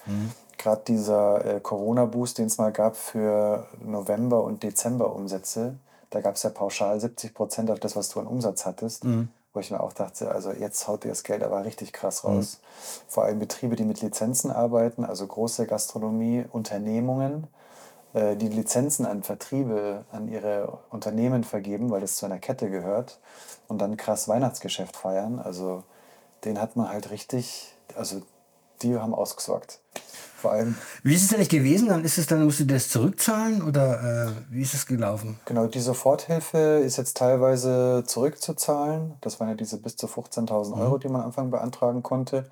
Gerade dieser äh, Corona-Boost, den es mal gab für November- und Dezember-Umsätze, da gab es ja pauschal 70 Prozent auf das, was du an Umsatz hattest. Wo ich mir auch dachte, also jetzt haut ihr das Geld aber richtig krass raus. Vor allem Betriebe, die mit Lizenzen arbeiten, also große Gastronomie, Unternehmungen, äh, die Lizenzen an Vertriebe, an ihre Unternehmen vergeben, weil das zu einer Kette gehört und dann krass Weihnachtsgeschäft feiern. Also den hat man halt richtig, also die haben ausgesorgt. Vor allem, Wie ist es denn nicht gewesen? Dann ist es dann, musst du das zurückzahlen oder äh, wie ist es gelaufen? genau, die Soforthilfe ist jetzt teilweise zurückzuzahlen. Das waren ja diese bis zu 15.000 Euro, die man am Anfang beantragen konnte.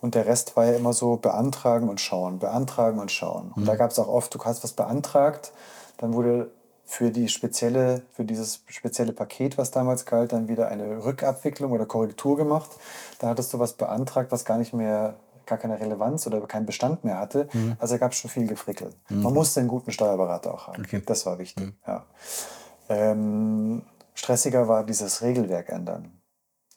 Und der Rest war ja immer so beantragen und schauen, beantragen und schauen. Und da gab es auch oft, du hast was beantragt, dann wurde für die spezielle, für dieses spezielle Paket, was damals galt, dann wieder eine Rückabwicklung oder Korrektur gemacht. Da hattest du was beantragt, was gar nicht mehr, gar keine Relevanz oder keinen Bestand mehr hatte. Also da gab es schon viel Gefrickel. Man musste einen guten Steuerberater auch haben. Okay. Das war wichtig. Ja. Ähm, stressiger war dieses Regelwerk ändern.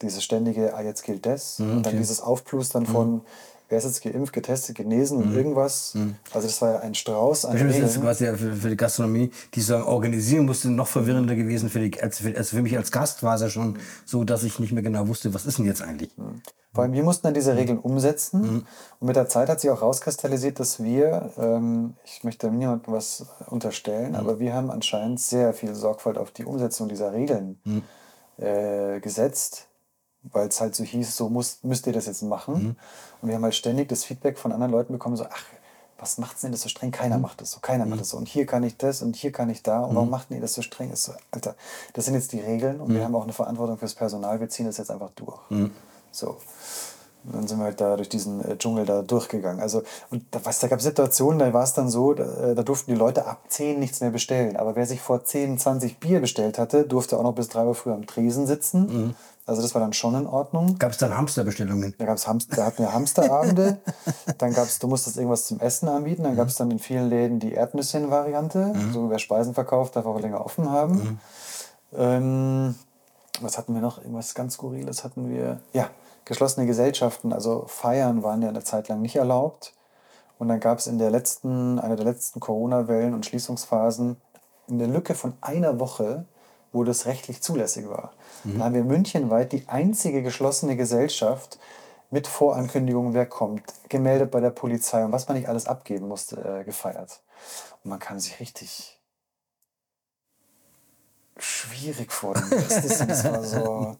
Dieses ständige, ah, jetzt gilt das. und dann okay. dieses Aufplustern von, wer ist jetzt geimpft, getestet, genesen und irgendwas. Also das war ja ein Strauß an ist das Regeln. quasi ja für, für die Gastronomie, die sagen, organisieren musste, noch verwirrender gewesen für die, als für, also für mich als Gast war es ja schon so, dass ich nicht mehr genau wusste, was ist denn jetzt eigentlich? Vor allem, wir mussten dann diese Regeln umsetzen. Und mit der Zeit hat sich auch rauskristallisiert, dass wir, ähm, ich möchte niemandem was unterstellen, aber wir haben anscheinend sehr viel Sorgfalt auf die Umsetzung dieser Regeln äh, gesetzt, weil es halt so hieß, so muss, müsst ihr das jetzt machen. Und wir haben halt ständig das Feedback von anderen Leuten bekommen, so, ach, was macht's denn das so streng? Keiner macht das so, keiner macht das so. Und hier kann ich das und hier kann ich da. Und warum macht ihr das so streng? Ist so, Alter, das sind jetzt die Regeln und wir haben auch eine Verantwortung fürs Personal, wir ziehen das jetzt einfach durch. So. Und dann sind wir halt da durch diesen äh, Dschungel da durchgegangen. Also, und da, was, da gab es Situationen, da war es dann so, da, äh, da durften die Leute ab 10 nichts mehr bestellen. Aber wer sich vor 10, 20 Bier bestellt hatte, durfte auch noch bis 3 Uhr früh am Tresen sitzen. Also das war dann schon in Ordnung. Gab es dann Hamsterbestellungen? Da, gab's Hamster, da hatten wir Hamsterabende. dann gab es, du musstest irgendwas zum Essen anbieten. Dann gab es dann in vielen Läden die Erdnüsschen-Variante. So wer Speisen verkauft, darf auch länger offen haben. Ähm, was hatten wir noch? Irgendwas ganz Skurriles hatten wir. Ja, geschlossene Gesellschaften, also Feiern waren ja eine Zeit lang nicht erlaubt. Und dann gab es in der letzten, einer der letzten Corona-Wellen und Schließungsphasen eine Lücke von einer Woche, wo das rechtlich zulässig war. Dann haben wir münchenweit die einzige geschlossene Gesellschaft mit Vorankündigung, wer kommt, gemeldet bei der Polizei und was man nicht alles abgeben musste, äh, gefeiert. Und man kann sich richtig schwierig vorstellen. Das war so.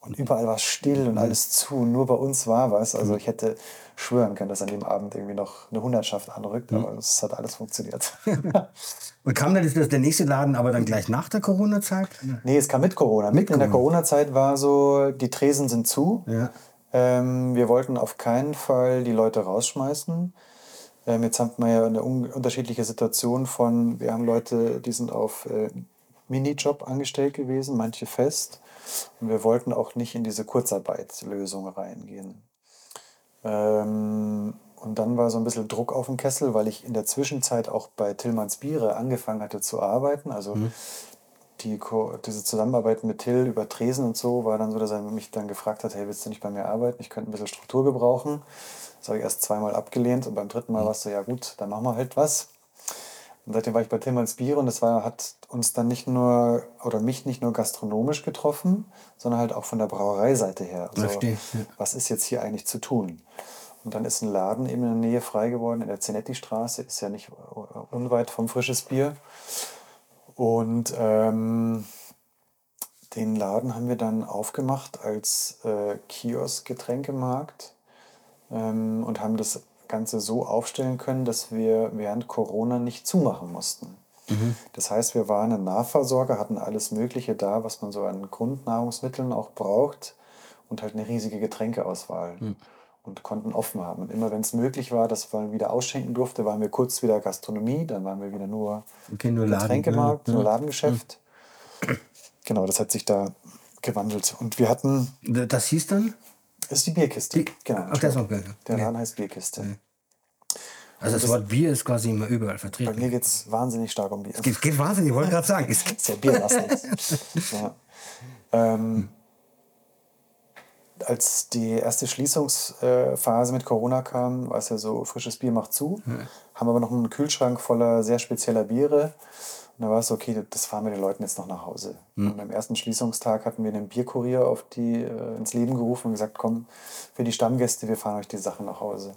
Und überall war es still und alles zu. Und nur bei uns war was. Also ich hätte schwören können, dass an dem Abend irgendwie noch eine Hundertschaft anrückt, aber es hat alles funktioniert. Und kam dann das, der nächste Laden aber dann gleich nach der Corona-Zeit? nee, es kam mit Corona. Mitten in der Corona-Zeit war so, die Tresen sind zu. Ja. Ähm, wir wollten auf keinen Fall die Leute rausschmeißen. Ähm, jetzt haben wir ja eine un unterschiedliche Situation von, wir haben Leute, die sind auf äh, Minijob angestellt gewesen, manche fest. Und wir wollten auch nicht in diese Kurzarbeitslösung reingehen. Ähm, und dann war so ein bisschen Druck auf dem Kessel, weil ich in der Zwischenzeit auch bei Tillmanns Biere angefangen hatte zu arbeiten. Also die, Ko- diese Zusammenarbeit mit Till über Tresen und so war dann so, dass er mich dann gefragt hat, hey, willst du nicht bei mir arbeiten? Ich könnte ein bisschen Struktur gebrauchen. Das habe ich erst zweimal abgelehnt und beim dritten Mal war es so, ja gut, dann machen wir halt was. Und seitdem war ich bei Tillmanns Biere und das war, hat uns dann nicht nur, oder mich nicht nur gastronomisch getroffen, sondern halt auch von der Brauereiseite her. Also, Verstehe, ja. was ist jetzt hier eigentlich zu tun? Und dann ist ein Laden eben in der Nähe frei geworden, in der Zenetti-Straße, ist ja nicht unweit vom Frisches Bier. Und ähm, den Laden haben wir dann aufgemacht als äh, Kiosk-Getränkemarkt ähm, und haben das Ganze so aufstellen können, dass wir während Corona nicht zumachen mussten. Das heißt, wir waren ein Nahversorger, hatten alles Mögliche da, was man so an Grundnahrungsmitteln auch braucht und halt eine riesige Getränkeauswahl und konnten offen haben. Und immer wenn es möglich war, dass man wieder ausschenken durfte, waren wir kurz wieder Gastronomie, dann waren wir wieder nur Okay, nur Laden, Getränkemarkt, ja, nur ja. Ladengeschäft. Genau, das hat sich da gewandelt. Und wir hatten, Das hieß dann? Das ist die Bierkiste. Die- genau. Ach, das ist okay. Der Okay. Laden heißt Bierkiste. Also das Wort Bier ist quasi immer überall Bei vertreten. mir geht es wahnsinnig stark um Bier. Es geht, geht wahnsinnig, ich wollte gerade sagen. Es Sehr bierlastig. ja. ähm, als die erste Schließungsphase mit Corona kam, war es ja so, frisches Bier macht zu, haben aber noch einen Kühlschrank voller sehr spezieller Biere. Und da war es so, okay, das fahren wir den Leuten jetzt noch nach Hause. Und am ersten Schließungstag hatten wir einen Bierkurier auf die, äh, ins Leben gerufen und gesagt, komm, für die Stammgäste, wir fahren euch die Sachen nach Hause.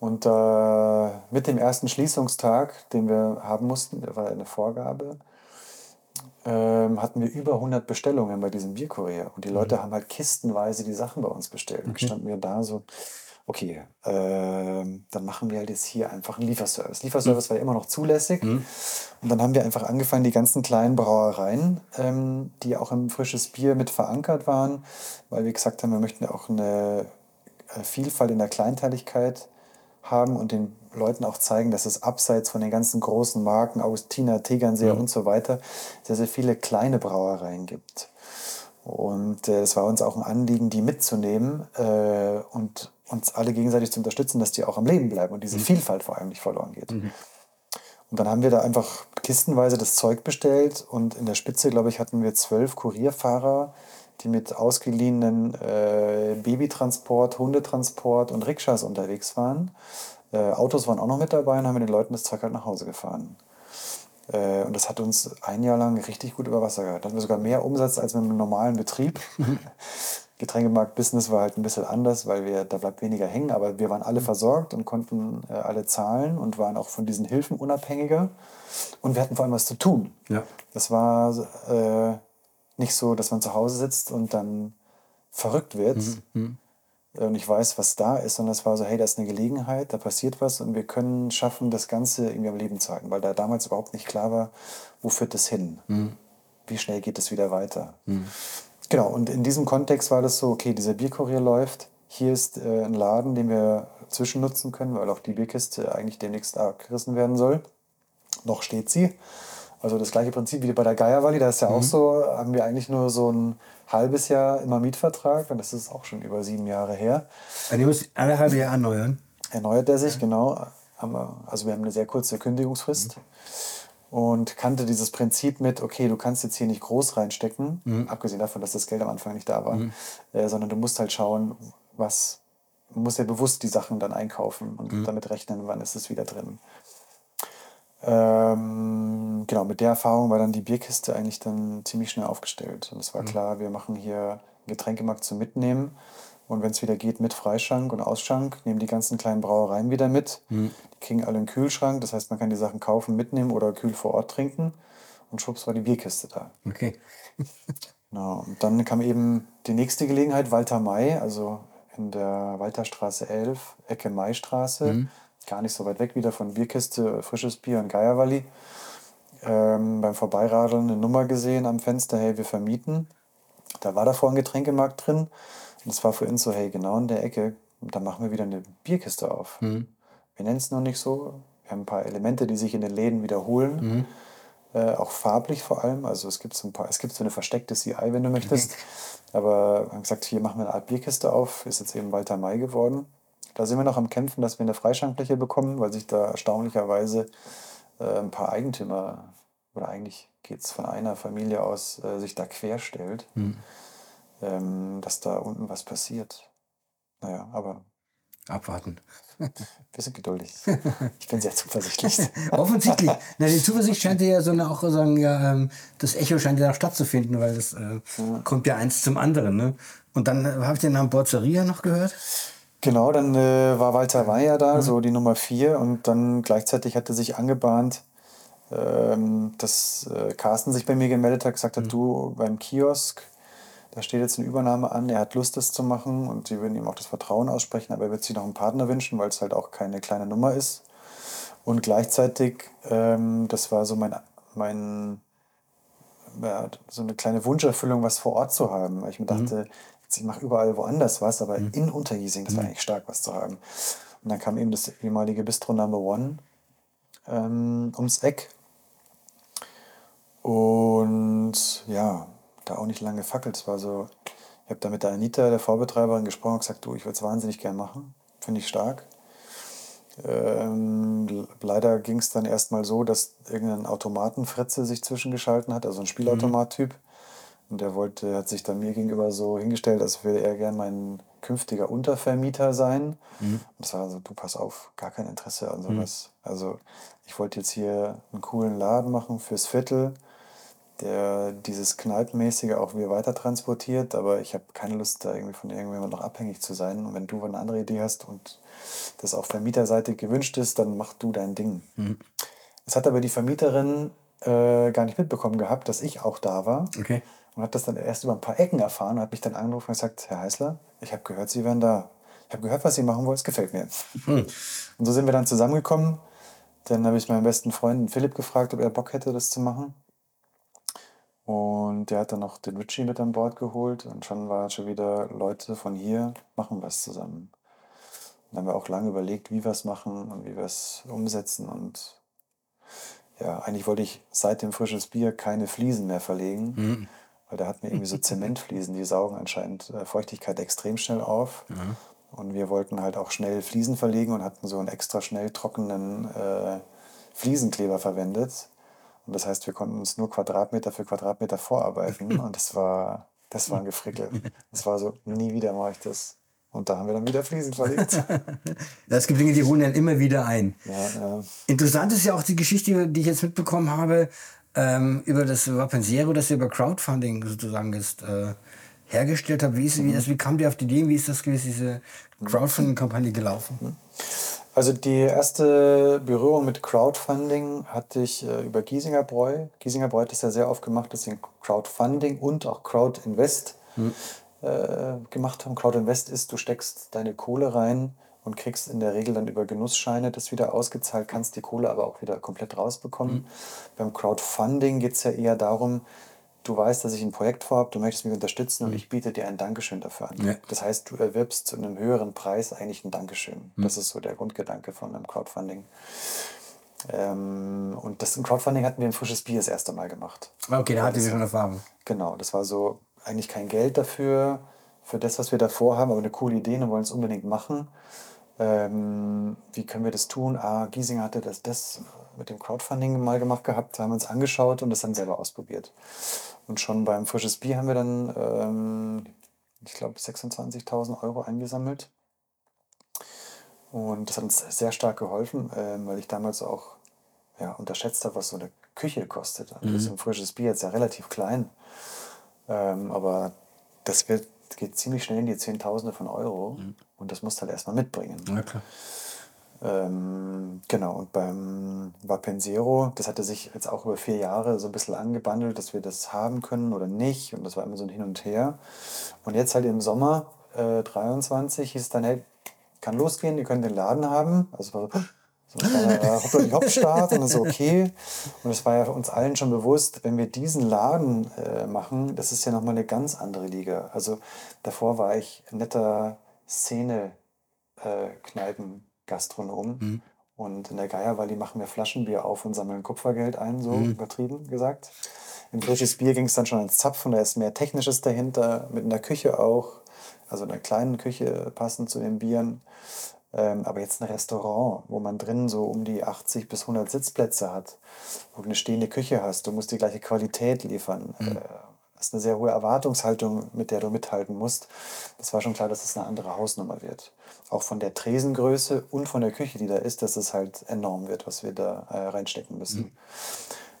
Und äh, mit dem ersten Schließungstag, den wir haben mussten, der war eine Vorgabe, ähm, hatten wir über 100 Bestellungen bei diesem Bierkurier. Und die Leute haben halt kistenweise die Sachen bei uns bestellt. Und standen wir da so, okay, ähm, dann machen wir halt jetzt hier einfach einen Lieferservice. Lieferservice war ja immer noch zulässig. Und dann haben wir einfach angefangen, die ganzen kleinen Brauereien, ähm, die auch im frisches Bier mit verankert waren, weil wir gesagt haben, wir möchten ja auch eine äh, Vielfalt in der Kleinteiligkeit haben und den Leuten auch zeigen, dass es abseits von den ganzen großen Marken, Augustiner, Tegernseer Mhm. und so weiter, sehr, sehr viele kleine Brauereien gibt. Und äh, es war uns auch ein Anliegen, die mitzunehmen äh, und uns alle gegenseitig zu unterstützen, dass die auch am Leben bleiben und diese Vielfalt vor allem nicht verloren geht. Und dann haben wir da einfach kistenweise das Zeug bestellt und in der Spitze, glaube ich, hatten wir zwölf Kurierfahrer, die mit ausgeliehenen äh, Babytransport, Hundetransport und Rikschas unterwegs waren. Äh, Autos waren auch noch mit dabei und haben mit den Leuten das Zeug halt nach Hause gefahren. Äh, und das hat uns ein Jahr lang richtig gut über Wasser gehalten. Da hatten wir sogar mehr Umsatz als mit einem normalen Betrieb. Getränkemarkt-Business war halt ein bisschen anders, weil wir, da bleibt weniger hängen, aber wir waren alle versorgt und konnten äh, alle zahlen und waren auch von diesen Hilfen unabhängiger. Und wir hatten vor allem was zu tun. Ja. Das war äh, nicht so, dass man zu Hause sitzt und dann verrückt wird und ich weiß, was da ist, sondern es war so, hey, da ist eine Gelegenheit, da passiert was und wir können schaffen, das Ganze irgendwie am Leben zu halten, weil da damals überhaupt nicht klar war, wo führt das hin? Wie schnell geht es wieder weiter? Genau, und in diesem Kontext war das so, okay, dieser Bierkurier läuft, hier ist äh, ein Laden, den wir zwischennutzen können, weil auch die Bierkiste eigentlich demnächst abgerissen werden soll. Noch steht sie. Also das gleiche Prinzip wie bei der Geierwalli, da ist ja auch so, haben wir eigentlich nur so ein halbes Jahr immer Mietvertrag und das ist auch schon über sieben Jahre her. Also ihr müsst alle halbe Jahr erneuern. Erneuert er sich, genau. Haben wir, also wir haben eine sehr kurze Kündigungsfrist und kannte dieses Prinzip mit, okay, du kannst jetzt hier nicht groß reinstecken, abgesehen davon, dass das Geld am Anfang nicht da war, äh, sondern du musst halt schauen, was, du musst ja bewusst die Sachen dann einkaufen und damit rechnen, wann ist es wieder drin. Ähm, genau, mit der Erfahrung war dann die Bierkiste eigentlich dann ziemlich schnell aufgestellt. Und es war klar, wir machen hier einen Getränkemarkt zum Mitnehmen. Und wenn es wieder geht, mit Freischank und Ausschank, nehmen die ganzen kleinen Brauereien wieder mit. Die kriegen alle einen Kühlschrank, das heißt, man kann die Sachen kaufen, mitnehmen oder kühl vor Ort trinken. Und schwupps war die Bierkiste da. Okay. Genau. Und dann kam eben die nächste Gelegenheit, Walter May, also in der Walterstraße 11, Ecke Maistraße. Gar nicht so weit weg wieder von Bierkiste, frisches Bier und Geierwalli. Ähm, beim Vorbeiradeln eine Nummer gesehen am Fenster, hey, wir vermieten. Da war davor ein Getränkemarkt drin. Und es war für uns so, hey, genau in der Ecke, da machen wir wieder eine Bierkiste auf. Wir nennen es noch nicht so. Wir haben ein paar Elemente, die sich in den Läden wiederholen. Äh, auch farblich vor allem. Also es gibt so ein paar, es gibt so eine versteckte CI, wenn du möchtest. Aber wir haben gesagt, hier machen wir eine Art Bierkiste auf. Ist jetzt eben Walter May geworden. Da sind wir noch am Kämpfen, dass wir eine Freischankfläche bekommen, weil sich da erstaunlicherweise äh, ein paar Eigentümer, oder eigentlich geht es von einer Familie aus, äh, sich da querstellt, ähm, dass da unten was passiert. Naja, aber Abwarten. wir sind geduldig. Ich bin sehr zuversichtlich. Offensichtlich. Na, die Zuversicht scheint ja so eine, auch sagen, ja, ähm, das Echo scheint ja auch stattzufinden, weil das äh, kommt ja eins zum anderen. Ne? Und dann äh, habe ich den Namen Borzeria noch gehört. Genau, dann äh, war Walter Weiher da, so die Nummer vier. Und dann gleichzeitig hatte sich angebahnt, ähm, dass äh, Carsten sich bei mir gemeldet hat, gesagt hat, du beim Kiosk, da steht jetzt eine Übernahme an, er hat Lust, das zu machen und sie würden ihm auch das Vertrauen aussprechen, aber er wird sich noch einen Partner wünschen, weil es halt auch keine kleine Nummer ist. Und gleichzeitig, ähm, das war so mein, mein ja, so eine kleine Wunscherfüllung, was vor Ort zu haben. Weil ich mir dachte, jetzt, ich mache überall woanders was, aber in Untergiesing, das war eigentlich stark, was zu haben. Und dann kam eben das ehemalige Bistro Number One ähm, ums Eck. Und ja, da auch nicht lange gefackelt. Es war so, ich habe da mit der Anita, der Vorbetreiberin, gesprochen und gesagt, du, ich würde es wahnsinnig gern machen. Finde ich stark. Ähm, leider ging es dann erstmal so, dass irgendein Automatenfritze sich zwischengeschalten hat, also ein Spielautomat-Typ. Und der wollte, hat sich dann mir gegenüber so hingestellt, als würde er gern mein künftiger Untervermieter sein. Und das war so, du pass auf, gar kein Interesse an sowas. Also ich wollte jetzt hier einen coolen Laden machen fürs Viertel, der dieses Kneipenmäßige auch wieder weiter transportiert, aber ich habe keine Lust, da irgendwie von irgendjemandem noch abhängig zu sein. Und wenn du eine andere Idee hast und das auf Vermieterseite gewünscht ist, dann mach du dein Ding. Es hat aber die Vermieterin äh, gar nicht mitbekommen gehabt, dass ich auch da war Okay. und hat das dann erst über ein paar Ecken erfahren und hat mich dann angerufen und gesagt, Herr Heißler, ich habe gehört, Sie wären da. Ich habe gehört, was Sie machen wollen, es gefällt mir. Und so sind wir dann zusammengekommen. Dann habe ich meinen besten Freund Philipp gefragt, ob er Bock hätte, das zu machen. Und der hat dann noch den Richie mit an Bord geholt und schon waren schon wieder Leute von hier, machen was zusammen. Dann haben wir auch lange überlegt, wie wir es machen und wie wir es umsetzen. Und ja, eigentlich wollte ich seit dem frisches Bier keine Fliesen mehr verlegen, mhm. weil da hatten wir irgendwie so Zementfliesen, die saugen anscheinend äh, Feuchtigkeit extrem schnell auf. Mhm. Und wir wollten halt auch schnell Fliesen verlegen und hatten so einen extra schnell trockenen äh, Fliesenkleber verwendet. Und das heißt, wir konnten uns nur Quadratmeter für Quadratmeter vorarbeiten. Und das war, das war ein Gefrickel. Das war so, nie wieder mache ich das. Und da haben wir dann wieder Fliesen verlegt. Es gibt Dinge, die holen dann immer wieder ein. Ja, ja. Interessant ist ja auch die Geschichte, die ich jetzt mitbekommen habe, ähm, über das Vapensiero, das ihr über Crowdfunding sozusagen ist, äh, hergestellt habt. Wie, ist, mhm. wie, also wie kam ihr auf die Idee? Wie ist das gewesen, diese Crowdfunding-Kampagne gelaufen? Mhm. Also die erste Berührung mit Crowdfunding hatte ich äh, über Giesinger Bräu. Giesinger Bräu hat das ja sehr oft gemacht, dass sie Crowdfunding und auch Crowdinvest hm. äh, gemacht haben. Crowdinvest ist, du steckst deine Kohle rein und kriegst in der Regel dann über Genussscheine das wieder ausgezahlt, kannst die Kohle aber auch wieder komplett rausbekommen. Hm. Beim Crowdfunding geht es ja eher darum, du weißt, dass ich ein Projekt vorhabe, du möchtest mich unterstützen und mhm. ich biete dir ein Dankeschön dafür an. Ja. Das heißt, du erwirbst zu einem höheren Preis eigentlich ein Dankeschön. Mhm. Das ist so der Grundgedanke von einem Crowdfunding. Ähm, und das Crowdfunding hatten wir ein frisches Bier das erste Mal gemacht. Okay, da hattet ihr schon Erfahrung. Genau, das war so eigentlich kein Geld dafür, für das, was wir davor haben, aber eine coole Idee und wollen es unbedingt machen. Ähm, wie können wir das tun? Ah, Giesinger hatte das, das mit dem Crowdfunding mal gemacht gehabt, haben uns angeschaut und das dann selber ausprobiert. Und schon beim Frisches Bier haben wir dann, ähm, ich glaube, 26.000 Euro eingesammelt. Und das hat uns sehr stark geholfen, äh, weil ich damals auch ja, unterschätzt habe, was so eine Küche kostet. Mhm. Das ist ein frisches Bier jetzt ja relativ klein. Ähm, aber das wird, geht ziemlich schnell in die Zehntausende von Euro. Mhm. Und das musst du halt erstmal mitbringen. Ja, klar. Ähm, genau, und beim Vapensero, das hatte sich jetzt auch über vier Jahre so ein bisschen angebandelt, dass wir das haben können oder nicht. Und das war immer so ein Hin und Her. Und jetzt halt im Sommer äh, 23 hieß es dann, hey, kann losgehen, ihr könnt den Laden haben. Also war so, so ein Hauptstart und dann so, okay. Und es war ja uns allen schon bewusst, wenn wir diesen Laden äh, machen, das ist ja nochmal eine ganz andere Liga. Also davor war ich netter Szene-Kneipen. Äh. Mhm. Und in der Geierwalli machen wir Flaschenbier auf und sammeln Kupfergeld ein, so mhm. übertrieben gesagt. Im frisches Bier ging es dann schon ans Zapfen, da ist mehr Technisches dahinter, mit einer Küche auch, also einer kleinen Küche passend zu den Bieren. Ähm, aber jetzt ein Restaurant, wo man drin so um die 80 bis 100 Sitzplätze hat, wo du eine stehende Küche hast, du musst die gleiche Qualität liefern. Mhm. Äh, hast eine sehr hohe Erwartungshaltung, mit der du mithalten musst. Das war schon klar, dass es eine andere Hausnummer wird. Auch von der Tresengröße und von der Küche, die da ist, dass es halt enorm wird, was wir da äh, reinstecken müssen. Mhm.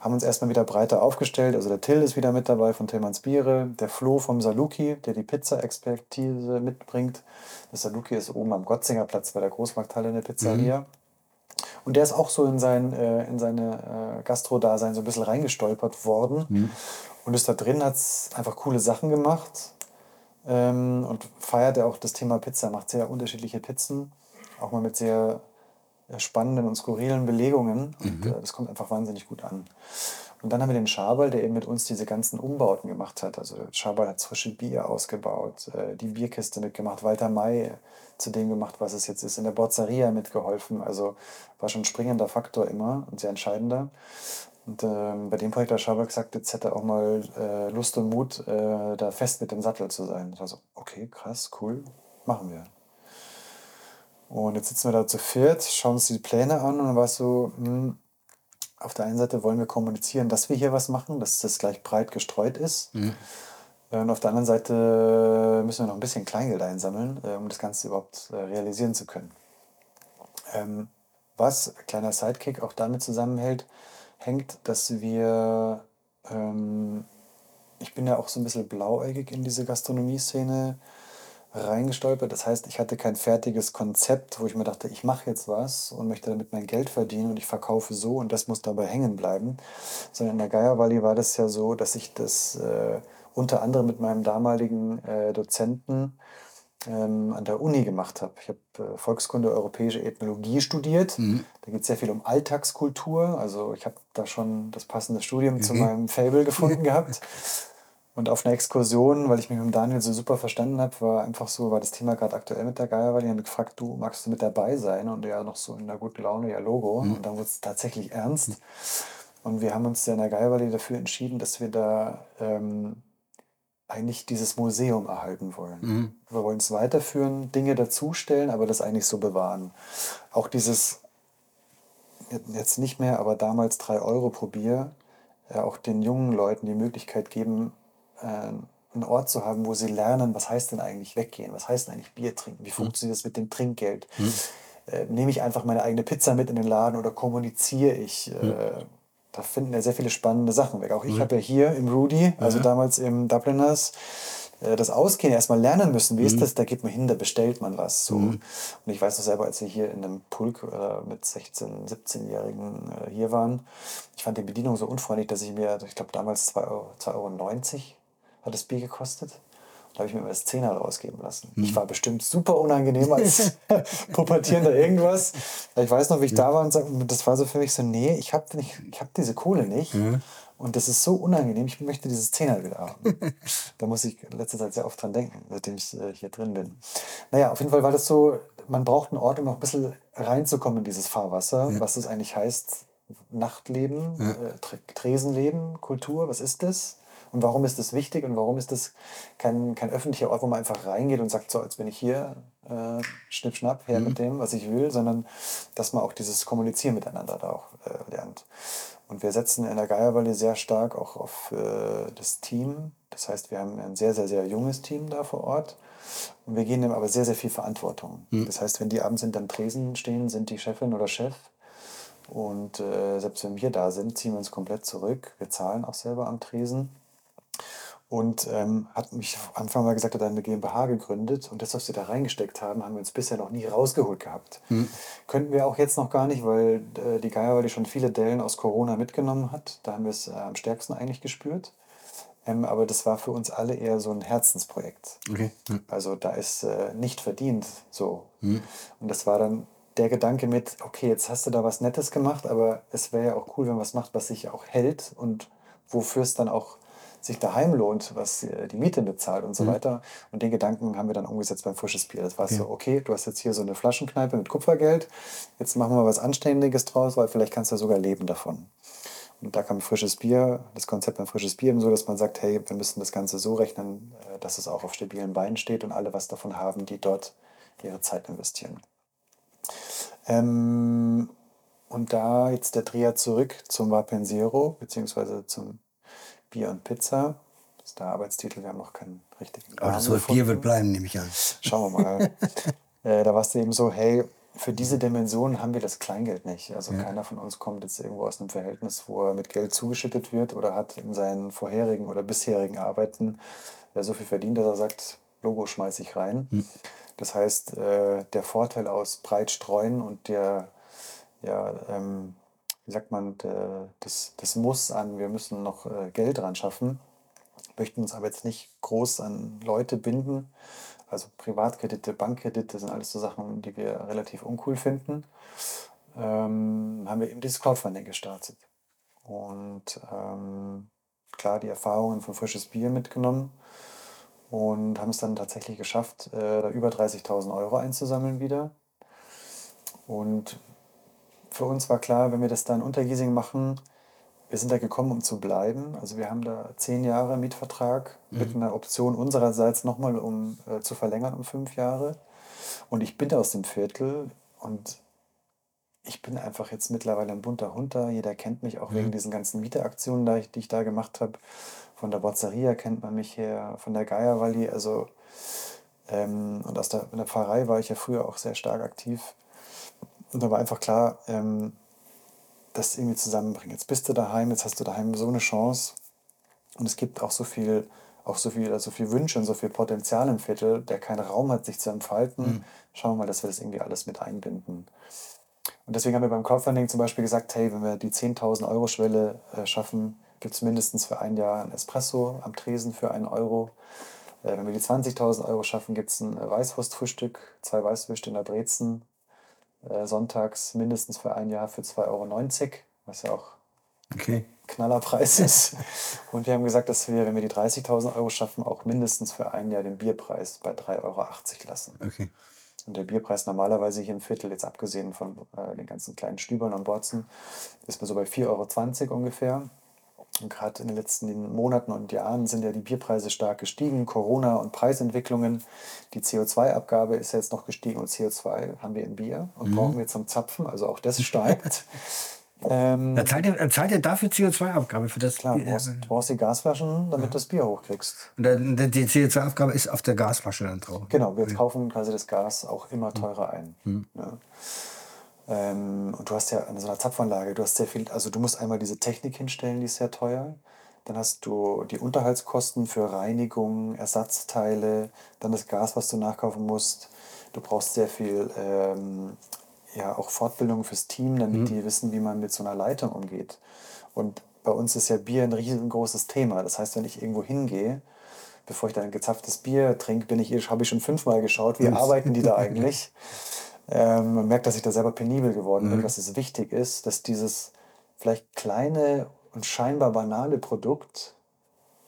Haben uns erstmal wieder breiter aufgestellt. Also der Till ist wieder mit dabei von Tillmanns Biere, der Flo vom Saluki, der die Pizza-Expertise mitbringt. Das Saluki ist oben am Gotzinger Platz bei der Großmarkthalle in der Pizzeria. Mhm. Und der ist auch so in, sein, äh, in seine äh, Gastro-Dasein so ein bisschen reingestolpert worden. Mhm. Und ist da drin, hat einfach coole Sachen gemacht. Ähm, und feiert er auch das Thema Pizza, macht sehr unterschiedliche Pizzen, auch mal mit sehr spannenden und skurrilen Belegungen. Und mhm. äh, das kommt einfach wahnsinnig gut an. Und dann haben wir den Schaberl, der eben mit uns diese ganzen Umbauten gemacht hat. Also Schaberl hat frische Bier ausgebaut, äh, die Bierkiste mitgemacht, Walter May zu dem gemacht, was es jetzt ist, in der Bozzeria mitgeholfen. Also war schon ein springender Faktor immer und sehr entscheidender. Und ähm, bei dem Projekt hat Schaber gesagt, jetzt hätte er auch mal äh, Lust und Mut, äh, da fest mit dem Sattel zu sein. Ich war so, okay, krass, cool, machen wir. Und jetzt sitzen wir da zu viert, schauen uns die Pläne an und dann war es so, mh, auf der einen Seite wollen wir kommunizieren, dass wir hier was machen, dass das gleich breit gestreut ist. Mhm. Und auf der anderen Seite müssen wir noch ein bisschen Kleingeld einsammeln, äh, um das Ganze überhaupt äh, realisieren zu können. Ähm, was, kleiner Sidekick, auch damit zusammenhält, hängt, dass wir, ähm, ich bin ja auch so ein bisschen blauäugig in diese Gastronomie-Szene reingestolpert. Das heißt, ich hatte kein fertiges Konzept, wo ich mir dachte, ich mache jetzt was und möchte damit mein Geld verdienen und ich verkaufe so und das muss dabei hängen bleiben. Sondern in der Geierwalli war das ja so, dass ich das äh, unter anderem mit meinem damaligen äh, Dozenten ähm, an der Uni gemacht habe. Ich habe äh, Volkskunde, europäische Ethnologie studiert. Mhm. Da geht es sehr viel um Alltagskultur. Also ich habe da schon das passende Studium mhm. zu meinem Fable gefunden gehabt. Und auf einer Exkursion, weil ich mich mit Daniel so super verstanden habe, war einfach so, war das Thema gerade aktuell mit der Geierwalli. Ich habe gefragt, du magst du mit dabei sein? Und ja, noch so in der guten Laune, ja, Logo. Mhm. Und dann wurde es tatsächlich ernst. Und wir haben uns ja in der Geierwalli dafür entschieden, dass wir da ähm, eigentlich dieses Museum erhalten wollen. Mhm. Wir wollen es weiterführen, Dinge dazustellen, aber das eigentlich so bewahren. Auch dieses, jetzt nicht mehr, aber damals drei Euro pro Bier, ja, auch den jungen Leuten die Möglichkeit geben, äh, einen Ort zu haben, wo sie lernen, was heißt denn eigentlich weggehen, was heißt denn eigentlich Bier trinken, wie mhm. funktioniert das mit dem Trinkgeld. Mhm. Äh, nehme ich einfach meine eigene Pizza mit in den Laden oder kommuniziere ich? Äh, mhm da finden ja sehr viele spannende Sachen weg. Auch ich mhm. habe ja hier im Rudy, also mhm. damals im Dubliners, äh, das Ausgehen erstmal lernen müssen. Wie ist das? Da geht man hin, da bestellt man was. So. Und ich weiß noch selber, als wir hier in einem Pulk äh, mit 16-, 17-Jährigen äh, hier waren, ich fand die Bedienung so unfreundlich, dass ich mir, ich glaube damals 2,90 Euro, 2,90 Euro hat das Bier gekostet. Da habe ich mir mal das Zehner rausgeben lassen. Mhm. Ich war bestimmt super unangenehm als pubertierender irgendwas. Ich weiß noch, wie ich da war und das war so für mich so, nee, ich habe ich hab diese Kohle nicht. Mhm. Und das ist so unangenehm, ich möchte dieses Zehner wieder haben. da muss ich letzte Zeit sehr oft dran denken, seitdem ich äh, hier drin bin. Naja, auf jeden Fall war das so, man braucht einen Ort, um noch ein bisschen reinzukommen in dieses Fahrwasser, ja. was das eigentlich heißt, Nachtleben, ja. äh, Tresenleben, Kultur, was ist das? Und warum ist das wichtig und warum ist das kein, kein öffentlicher Ort, wo man einfach reingeht und sagt, so, jetzt bin ich hier, äh, schnipp, schnapp, her mhm. mit dem, was ich will, sondern dass man auch dieses Kommunizieren miteinander da auch äh, lernt. Und wir setzen in der Geierwalle sehr stark auch auf äh, das Team. Das heißt, wir haben ein sehr, sehr, sehr junges Team da vor Ort. Und wir geben dem aber sehr, sehr viel Verantwortung. Mhm. Das heißt, wenn die abends hinterm Tresen stehen, sind die Chefin oder Chef. Und äh, selbst wenn wir da sind, ziehen wir uns komplett zurück. Wir zahlen auch selber am Tresen und ähm, hat mich am Anfang mal gesagt, hat eine GmbH gegründet und das, was wir da reingesteckt haben, haben wir uns bisher noch nie rausgeholt gehabt. Mhm. Könnten wir auch jetzt noch gar nicht, weil äh, die Geierwalde schon viele Dellen aus Corona mitgenommen hat. Da haben wir es äh, am stärksten eigentlich gespürt. Ähm, aber das war für uns alle eher so ein Herzensprojekt. Okay. Mhm. Also da ist äh, nicht verdient so. Mhm. Und das war dann der Gedanke mit, okay, jetzt hast du da was Nettes gemacht, aber es wäre ja auch cool, wenn man was macht, was sich auch hält und wofür es dann auch sich daheim lohnt, was die Miete bezahlt und so mhm. weiter. Und den Gedanken haben wir dann umgesetzt beim Frisches Bier. Das war ja. so, okay, du hast jetzt hier so eine Flaschenkneipe mit Kupfergeld, jetzt machen wir was Anständiges draus, weil vielleicht kannst du sogar leben davon. Und da kam frisches Bier, das Konzept beim frisches Bier so, dass man sagt, hey, wir müssen das Ganze so rechnen, äh, dass es auch auf stabilen Beinen steht und alle was davon haben, die dort ihre Zeit investieren. Ähm, und da jetzt der Dreher zurück zum Vapensero, beziehungsweise zum Bier und Pizza. Das ist der Arbeitstitel, wir haben noch keinen richtigen Namen Aber das Wort Bier wird bleiben, nehme ich an. Schauen wir mal. äh, da war es eben so, hey, für diese Dimension haben wir das Kleingeld nicht. Also ja. keiner von uns kommt jetzt irgendwo aus einem Verhältnis, wo er mit Geld zugeschüttet wird oder hat in seinen vorherigen oder bisherigen Arbeiten ja, so viel verdient, dass er sagt, Logo schmeiße ich rein. Hm. Das heißt, äh, der Vorteil aus breit streuen und der ja, ähm, wie sagt man, das, das Muss an, wir müssen noch äh, Geld dran schaffen, möchten uns aber jetzt nicht groß an Leute binden. Also Privatkredite, Bankkredite sind alles so Sachen, die wir relativ uncool finden. Ähm, haben wir eben dieses Crowdfunding gestartet. Und ähm, klar die Erfahrungen von frisches Bier mitgenommen und haben es dann tatsächlich geschafft, äh, da über 30.000 Euro einzusammeln wieder. Und für uns war klar, wenn wir das da in Untergiesing machen, wir sind da gekommen, um zu bleiben. Also wir haben da zehn Jahre Mietvertrag mhm. mit einer Option unsererseits nochmal um äh, zu verlängern um fünf Jahre. Und ich bin aus dem Viertel und ich bin einfach jetzt mittlerweile ein bunter Hund da. Jeder kennt mich auch mhm. wegen diesen ganzen Mieteaktionen, die ich da gemacht habe. Von der Bozzeria kennt man mich her, von der Geierwalli. Also, ähm, und aus der, in der Pfarrei war ich ja früher auch sehr stark aktiv. Und da war einfach klar, ähm, das irgendwie zusammenbringen. Jetzt bist du daheim, jetzt hast du daheim so eine Chance. Und es gibt auch so viel, auch so viel, so viel Wünsche und so viel Potenzial im Viertel, der keinen Raum hat, sich zu entfalten. Mhm. Schauen wir mal, dass wir das irgendwie alles mit einbinden. Und deswegen haben wir beim Crowdfunding zum Beispiel gesagt, hey, wenn wir die 10.000 Euro Schwelle äh, schaffen, gibt es mindestens für ein Jahr ein Espresso am Tresen für einen Euro. Äh, wenn wir die 20.000 Euro schaffen, gibt es ein Weißwurstfrühstück, zwei Weißwürste in der Brezen, äh, sonntags mindestens für ein Jahr für 2,90 Euro, was ja auch Okay. Knallerpreis ist. Und wir haben gesagt, dass wir, wenn wir die 30.000 Euro schaffen, auch mindestens für ein Jahr den Bierpreis bei 3,80 Euro lassen. Okay. Und der Bierpreis normalerweise hier im Viertel, jetzt abgesehen von äh, den ganzen kleinen Stübern und Borzen, ist man so bei 4,20 Euro ungefähr. Und gerade in den letzten Monaten und Jahren sind ja die Bierpreise stark gestiegen. Corona und Preisentwicklungen. Die CO2-Abgabe ist jetzt noch gestiegen und CO2 haben wir im Bier und brauchen wir zum Zapfen. Also auch das steigt. ähm, Da zahlt ihr, zahlt ihr dafür CO2-Abgabe für das klar, du Bier? brauchst, du brauchst die Gasflaschen, damit du das Bier hochkriegst. Und dann, die CO2-Abgabe ist auf der Gasflasche dann drauf. Genau, wir kaufen quasi das Gas auch immer teurer ein. Ja. Ähm, und du hast ja an so einer Zapfanlage, du hast sehr viel, also du musst einmal diese Technik hinstellen, die ist sehr teuer. Dann hast du die Unterhaltskosten für Reinigung, Ersatzteile, dann das Gas, was du nachkaufen musst. Du brauchst sehr viel ähm, ja, auch Fortbildung fürs Team, damit die wissen, wie man mit so einer Leitung umgeht. Und bei uns ist ja Bier ein riesengroßes Thema. Das heißt, wenn ich irgendwo hingehe, bevor ich dann ein gezapftes Bier trinke, bin ich, habe ich schon fünfmal geschaut, wie arbeiten die da eigentlich. Ähm, man merkt, dass ich da selber penibel geworden bin, dass es wichtig ist, dass dieses vielleicht kleine und scheinbar banale Produkt,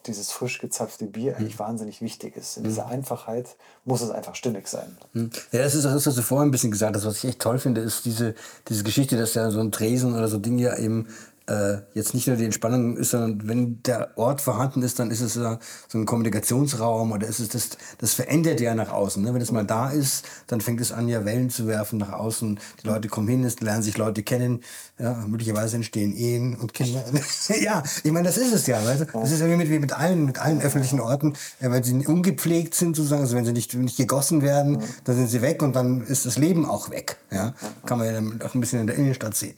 dieses frisch gezapfte Bier, eigentlich wahnsinnig wichtig ist. In dieser Einfachheit muss es einfach stimmig sein. Hm. Ja, das ist auch das, was du vorhin ein bisschen gesagt hast. Was ich echt toll finde, ist diese, diese Geschichte, dass ja so ein Tresen oder so Dinge ja eben äh, jetzt nicht nur die Entspannung ist, sondern wenn der Ort vorhanden ist, dann ist es so ein Kommunikationsraum oder ist es das, das verändert ja nach außen. Ne? Wenn es mal da ist, dann fängt es an, ja Wellen zu werfen nach außen. Die Leute kommen hin, es lernen sich Leute kennen, ja, möglicherweise entstehen Ehen und Kinder. ja, ich meine, das ist es ja. Weißt du? Das ist ja wie mit, wie mit allen, mit allen öffentlichen Orten. Ja, wenn sie ungepflegt sind, sozusagen, also wenn sie nicht, nicht gegossen werden, dann sind sie weg und dann ist das Leben auch weg. Ja? Kann man ja dann auch ein bisschen in der Innenstadt sehen.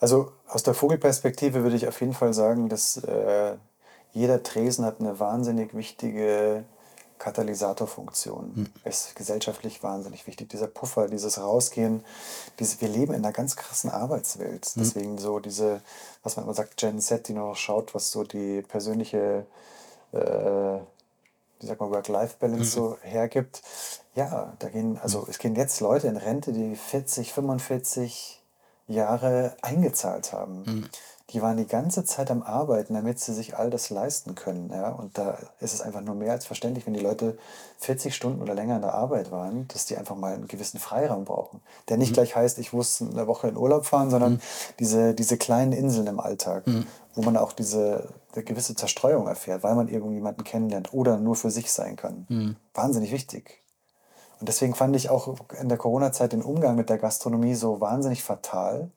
Also aus der Vogelperspektive würde ich auf jeden Fall sagen, dass äh, jeder Tresen hat eine wahnsinnig wichtige Katalysatorfunktion. Ist gesellschaftlich wahnsinnig wichtig. Dieser Puffer, dieses Rausgehen, diese, wir leben in einer ganz krassen Arbeitswelt. Deswegen so diese, was man immer sagt, Gen Z, die noch schaut, was so die persönliche äh, wie sagt man, Work-Life-Balance so hergibt. Ja, da gehen, also es gehen jetzt Leute in Rente, die 40, 45 Jahre eingezahlt haben. Die waren die ganze Zeit am Arbeiten, damit sie sich all das leisten können. Ja? Und da ist es einfach nur mehr als verständlich, wenn die Leute 40 Stunden oder länger in der Arbeit waren, dass die einfach mal einen gewissen Freiraum brauchen. Der nicht gleich heißt, ich muss eine Woche in Urlaub fahren, sondern diese, diese kleinen Inseln im Alltag, wo man auch diese gewisse Zerstreuung erfährt, weil man irgendjemanden kennenlernt oder nur für sich sein kann. Wahnsinnig wichtig. Und deswegen fand ich auch in der Corona-Zeit den Umgang mit der Gastronomie so wahnsinnig fatal,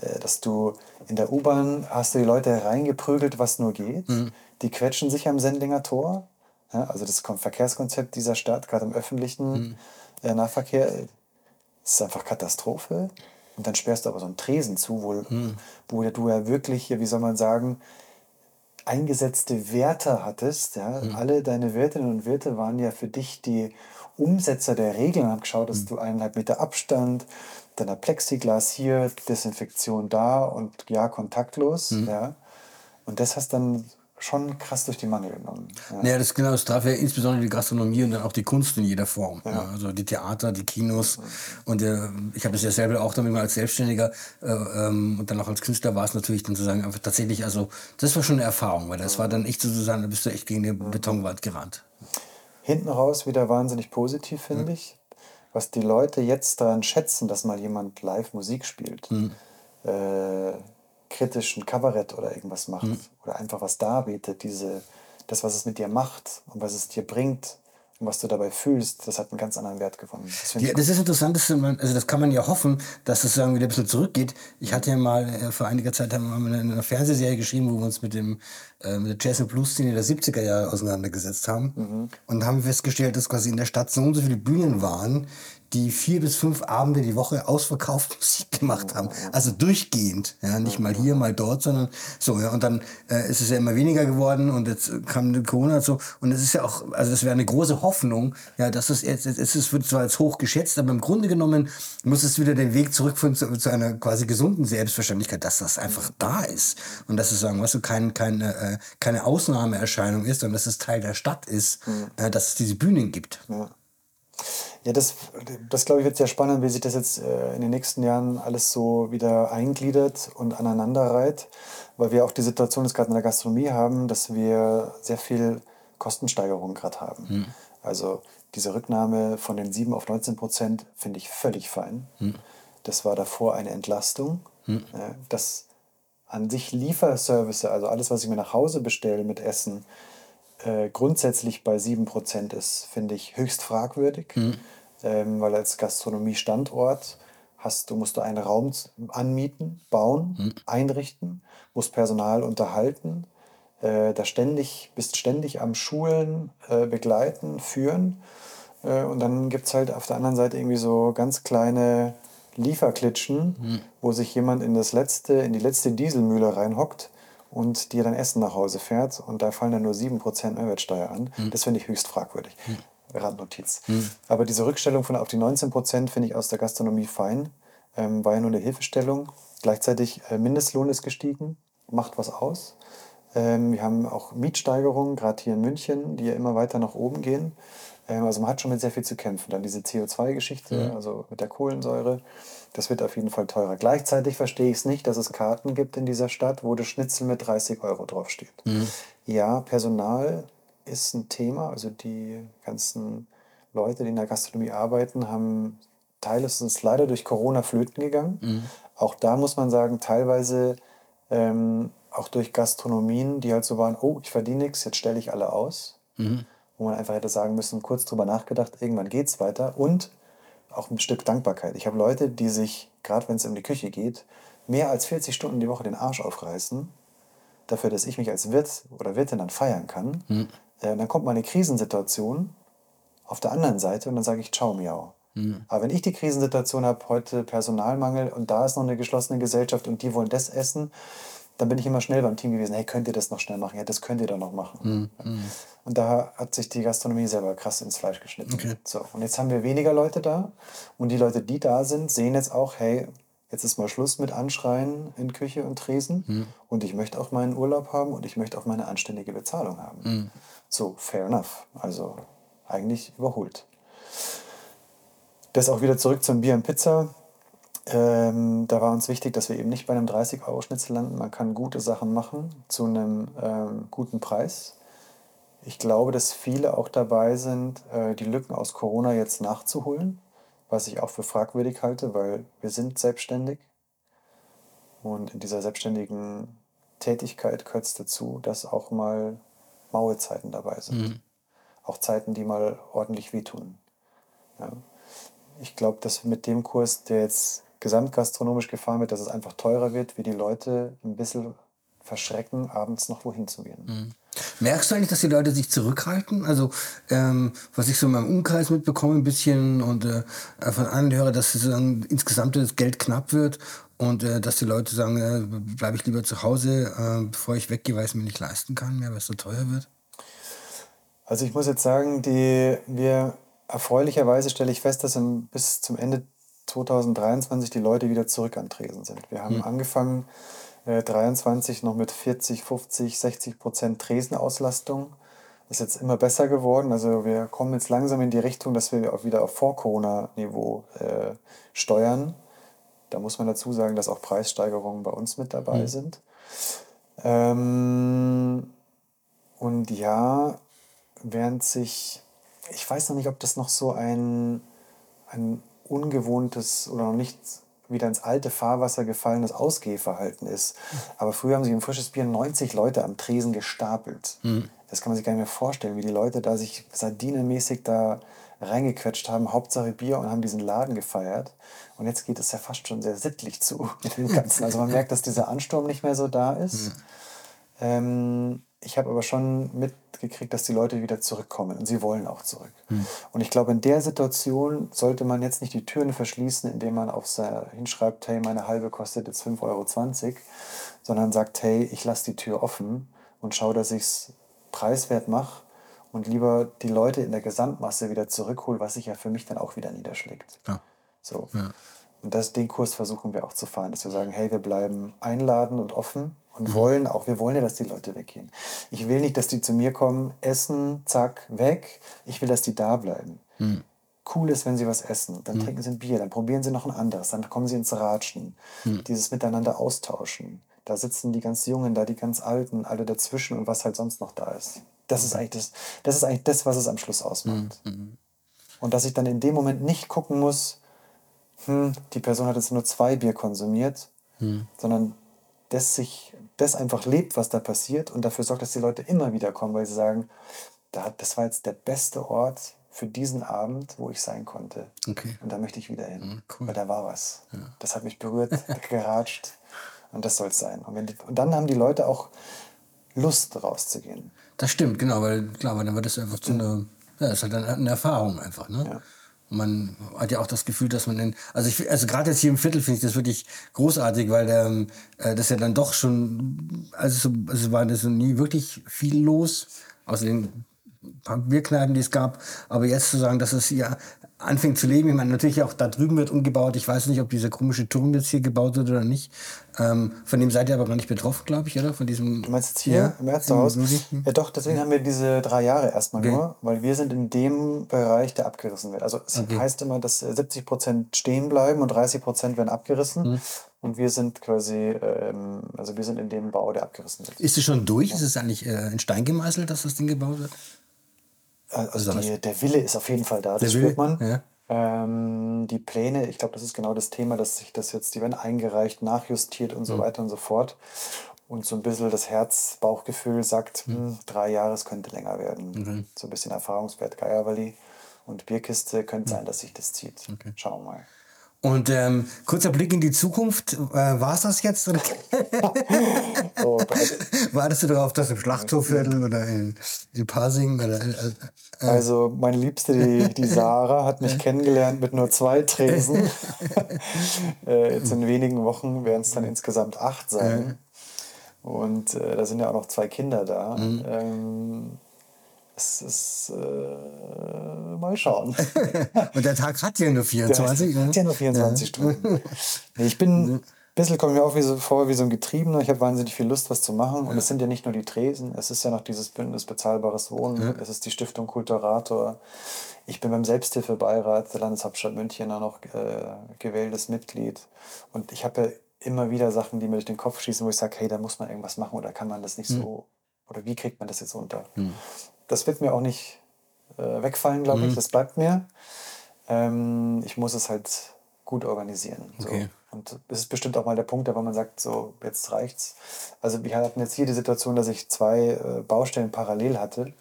äh, dass du in der U-Bahn hast du die Leute reingeprügelt, was nur geht. Die quetschen sich am Sendlinger Tor. Ja, also das Kon- Verkehrskonzept dieser Stadt, gerade im öffentlichen äh, Nahverkehr, ist einfach Katastrophe. Und dann sperrst du aber so einen Tresen zu, wo, wo du ja wirklich, hier, wie soll man sagen, eingesetzte Werte hattest. Ja? Alle deine Wirtinnen und Wirte waren ja für dich die Umsetzer der Regeln, haben geschaut, dass du eineinhalb Meter Abstand, dann ein Plexiglas hier, Desinfektion da und ja, kontaktlos. Ja? Und das hast dann schon krass durch die Mangel genommen. Ja. Ja, das genau, das traf ja insbesondere die Gastronomie und dann auch die Kunst in jeder Form. Ja. also die Theater, die Kinos. Und äh, ich habe das ja selber auch damit mal als Selbstständiger äh, ähm, und dann auch als Künstler war es natürlich dann sozusagen einfach tatsächlich, also das war schon eine Erfahrung, weil das war dann echt sozusagen, da bist du echt gegen den Betonwand gerannt. Hinten raus wieder wahnsinnig positiv, finde ich. Was die Leute jetzt daran schätzen, dass mal jemand live Musik spielt, äh, kritischen Kabarett oder irgendwas macht oder einfach was darbietet, diese, das, was es mit dir macht und was es dir bringt und was du dabei fühlst, das hat einen ganz anderen Wert gewonnen. Das Ja, das ist interessant, man, also das kann man ja hoffen, dass das sagen wieder ein bisschen zurückgeht. Ich hatte ja mal äh, vor einiger Zeit haben wir mal in einer Fernsehserie geschrieben, wo wir uns mit dem äh, mit der Jazz und Blues Szene der 70er Jahre auseinandergesetzt haben und haben festgestellt, dass quasi in der Stadt so und so viele Bühnen waren, die vier bis fünf Abende die Woche ausverkauft Musik gemacht haben. Also durchgehend. Ja, nicht mal hier, mal dort, sondern so. Ja. Und dann äh, ist es ja immer weniger geworden und jetzt kam Corona und so. Und es ist ja auch, also das wäre eine große Hoffnung, ja, dass es jetzt, jetzt ist es wird zwar als hoch geschätzt, aber im Grunde genommen muss es wieder den Weg zurückführen zu, zu einer quasi gesunden Selbstverständlichkeit, dass das einfach da ist. Und dass es sagen, weißt du, kein, keine, äh, keine Ausnahmeerscheinung ist, sondern dass es Teil der Stadt ist, äh, dass es diese Bühnen gibt. Ja. Ja, das, das glaube ich wird sehr spannend, wie sich das jetzt äh, in den nächsten Jahren alles so wieder eingliedert und aneinander reiht, weil wir auch die Situation jetzt gerade in der Gastronomie haben, dass wir sehr viel Kostensteigerung gerade haben. Hm. Also diese Rücknahme von den 7 auf 19 Prozent finde ich völlig fein. Hm. Das war davor eine Entlastung. Äh, Das an sich Lieferservice, also alles, was ich mir nach Hause bestelle mit Essen, äh, grundsätzlich bei 7% ist, finde ich höchst fragwürdig. Ähm, weil als Gastronomie-Standort hast du, musst du einen Raum anmieten, bauen, einrichten, musst Personal unterhalten, äh, da ständig, bist ständig am Schulen, äh, begleiten, führen. Äh, und dann gibt es halt auf der anderen Seite irgendwie so ganz kleine Lieferklitschen, wo sich jemand in, das letzte, in die letzte Dieselmühle reinhockt und dir dann Essen nach Hause fährt. Und da fallen dann nur 7% Mehrwertsteuer an. Das finde ich höchst fragwürdig. Randnotiz. Aber diese Rückstellung von auf die 19% finde ich aus der Gastronomie fein. Ähm, war ja nur eine Hilfestellung. Gleichzeitig äh, Mindestlohn ist gestiegen, macht was aus. Ähm, wir haben auch Mietsteigerungen, gerade hier in München, die ja immer weiter nach oben gehen. Ähm, also man hat schon mit sehr viel zu kämpfen. Dann diese CO2-Geschichte, also mit der Kohlensäure, das wird auf jeden Fall teurer. Gleichzeitig verstehe ich es nicht, dass es Karten gibt in dieser Stadt, wo das Schnitzel mit 30 Euro draufsteht. Ja, Personal ist ein Thema. Also die ganzen Leute, die in der Gastronomie arbeiten, haben teils ist leider durch Corona flöten gegangen. Auch da muss man sagen, teilweise ähm, auch durch Gastronomien, die halt so waren, oh, ich verdiene nichts, jetzt stelle ich alle aus. Wo man einfach hätte sagen müssen, kurz drüber nachgedacht, irgendwann geht es weiter. Und auch ein Stück Dankbarkeit. Ich habe Leute, die sich, gerade wenn es um die Küche geht, mehr als 40 Stunden die Woche den Arsch aufreißen, dafür, dass ich mich als Wirt oder Wirtin dann feiern kann. Äh, dann kommt mal eine Krisensituation auf der anderen Seite und dann sage ich Ciao, miau. Aber wenn ich die Krisensituation habe, heute Personalmangel und da ist noch eine geschlossene Gesellschaft und die wollen das essen, dann bin ich immer schnell beim Team gewesen, hey, könnt ihr das noch schnell machen? Ja, das könnt ihr doch noch machen. Und da hat sich die Gastronomie selber krass ins Fleisch geschnitten. So, und jetzt haben wir weniger Leute da und die Leute, die da sind, sehen jetzt auch, hey, jetzt ist mal Schluss mit Anschreien in Küche und Tresen und ich möchte auch meinen Urlaub haben und ich möchte auch meine anständige Bezahlung haben. So, fair enough. Also eigentlich überholt. Das auch wieder zurück zum Bier und Pizza. Ähm, da war uns wichtig, dass wir eben nicht bei einem 30-Euro-Schnitzel landen. Man kann gute Sachen machen zu einem ähm, guten Preis. Ich glaube, dass viele auch dabei sind, äh, die Lücken aus Corona jetzt nachzuholen, was ich auch für fragwürdig halte, weil wir sind selbstständig. Und in dieser selbstständigen Tätigkeit gehört es dazu, dass auch mal maue Zeiten dabei sind. Auch Zeiten, die mal ordentlich wehtun. Ja. Ich glaube, dass mit dem Kurs, der jetzt gesamtgastronomisch gefahren wird, dass es einfach teurer wird, wie die Leute ein bisschen verschrecken, abends noch wohin zu gehen. Merkst du eigentlich, dass die Leute sich zurückhalten? Also, ähm, was ich so in meinem Umkreis mitbekomme, ein bisschen und äh, von anderen höre, dass sozusagen insgesamt das Geld knapp wird und äh, dass die Leute sagen, äh, bleibe ich lieber zu Hause, äh, bevor ich weggehe, weil ich es mir nicht leisten kann, mehr, weil es so teuer wird. Also ich muss jetzt sagen, die, wir erfreulicherweise stelle ich fest, dass bis zum Ende 2023 die Leute wieder zurück an Tresen sind. Wir haben angefangen äh, 23 noch mit 40, 50, 60 Prozent Tresenauslastung. Ist jetzt immer besser geworden. Also wir kommen jetzt langsam in die Richtung, dass wir auch wieder auf Vor-Corona-Niveau äh, steuern. Da muss man dazu sagen, dass auch Preissteigerungen bei uns mit dabei sind. Ähm, und ja, während sich, ich weiß noch nicht, ob das noch so ein, ein ungewohntes oder noch nicht wieder ins alte Fahrwasser gefallenes Ausgehverhalten ist. Aber früher haben sich im frisches Bier 90 Leute am Tresen gestapelt. Das kann man sich gar nicht mehr vorstellen, wie die Leute da sich sardinenmäßig da reingequetscht haben, Hauptsache Bier und haben diesen Laden gefeiert. Und jetzt geht es ja fast schon sehr sittlich zu mit dem Ganzen. Also man merkt, dass dieser Ansturm nicht mehr so da ist. Ähm, ich habe aber schon mitgekriegt, dass die Leute wieder zurückkommen und sie wollen auch zurück. Und ich glaube, in der Situation sollte man jetzt nicht die Türen verschließen, indem man auf sein, hinschreibt, hey, meine halbe kostet jetzt 5,20 Euro, sondern sagt, hey, ich lasse die Tür offen und schaue, dass ich es preiswert mache und lieber die Leute in der Gesamtmasse wieder zurückhole, was sich ja für mich dann auch wieder niederschlägt. Ja. So. Und das, den Kurs versuchen wir auch zu fahren, dass wir sagen, hey, wir bleiben einladend und offen und wollen auch, wir wollen ja, dass die Leute weggehen. Ich will nicht, dass die zu mir kommen, essen, zack, weg. Ich will, dass die da bleiben. cool ist, wenn sie was essen. Dann trinken sie ein Bier, dann probieren sie noch ein anderes, dann kommen sie ins Ratschen. Dieses Miteinander austauschen. Da sitzen die ganz Jungen, da die ganz Alten, alle dazwischen und was halt sonst noch da ist. Das ist eigentlich das, das, ist eigentlich das was es am Schluss ausmacht. Und dass ich dann in dem Moment nicht gucken muss, hm, die Person hat jetzt nur zwei Bier konsumiert, sondern das sich das einfach lebt, was da passiert und dafür sorgt, dass die Leute immer wieder kommen, weil sie sagen, da, das war jetzt der beste Ort für diesen Abend, wo ich sein konnte. Okay. Und da möchte ich wieder hin, cool. weil da war was. Das hat mich berührt, geratscht und das soll es sein. Und, wenn die, und dann haben die Leute auch Lust rauszugehen. Das stimmt, genau, weil klar, weil dann wird das einfach zu einer, ja, ist halt eine Erfahrung einfach, ne? Ja. Man hat ja auch das Gefühl, dass man in, also also gerade jetzt hier im Viertel finde ich das wirklich großartig, weil ähm, äh, das ja dann doch schon, also, so, also war das nie wirklich viel los, außer den paar Bierkneipen, die es gab. Aber jetzt zu sagen, dass es hier anfängt zu leben, ich meine, natürlich auch da drüben wird umgebaut. Ich weiß nicht, ob dieser komische Turm jetzt hier gebaut wird oder nicht. Ähm, von dem seid ihr aber gar nicht betroffen, glaube ich, oder? Von diesem. Du meinst jetzt hier Ja, im Ärztehaus? im Rudi? Ja, doch, deswegen haben wir diese drei Jahre erstmal Okay. nur, weil wir sind in dem Bereich, der abgerissen wird. Also es Okay. heißt immer, dass äh, 70 Prozent stehen bleiben und 30 Prozent werden abgerissen. Mhm. Und wir sind quasi, ähm, also wir sind in dem Bau, der abgerissen wird. Ist es schon durch? Ist es eigentlich äh, in Stein gemeißelt, dass das Ding gebaut wird? Also Also die, der Wille ist auf jeden Fall da, das spürt man. ja. Ähm, die Pläne, ich glaube, das ist genau das Thema, dass sich das jetzt, die werden eingereicht, nachjustiert und so Mhm. weiter und so fort. Und so ein bisschen das Herz-Bauchgefühl sagt, Mhm. hm, drei Jahre, es könnte länger werden. So ein bisschen Erfahrungswert Geierwalli und Bierkiste, Mhm. könnte sein, dass sich das zieht. Schauen wir mal. Und ähm, kurzer Blick in die Zukunft. Äh, War es das jetzt? Oh, Wartest du darauf, dass im Schlachthofviertel oder in, in Pasing oder äh, Also meine Liebste, die, die Sarah, hat mich kennengelernt mit nur zwei Tresen. äh, jetzt in wenigen Wochen werden es dann insgesamt acht sein. Und äh, da sind ja auch noch zwei Kinder da. Ähm, es ist äh, mal schauen. und der Tag hat ja nur Der 24. hat ja ne? nur 24 Stunden. Nee, ich bin ein bisschen, komme mir auch wie so, vor wie so ein Getriebener. Ich habe wahnsinnig viel Lust, was zu machen. Und es sind ja nicht nur die Tresen, es ist ja noch dieses Bündnis Bezahlbares Wohnen, es ist die Stiftung Kulturator. Ich bin beim Selbsthilfebeirat der Landeshauptstadt München auch noch äh, gewähltes Mitglied. Und ich habe ja immer wieder Sachen, die mir durch den Kopf schießen, wo ich sage, hey, da muss man irgendwas machen oder kann man das nicht so, oder wie kriegt man das jetzt unter? Das wird mir auch nicht äh, wegfallen, glaube ich. Das bleibt mir. Ähm, ich muss es halt gut organisieren. So. Okay. Und das ist bestimmt auch mal der Punkt, wo man sagt, so, jetzt reicht's. Also wir hatten jetzt hier die Situation, dass ich zwei äh, Baustellen parallel hatte,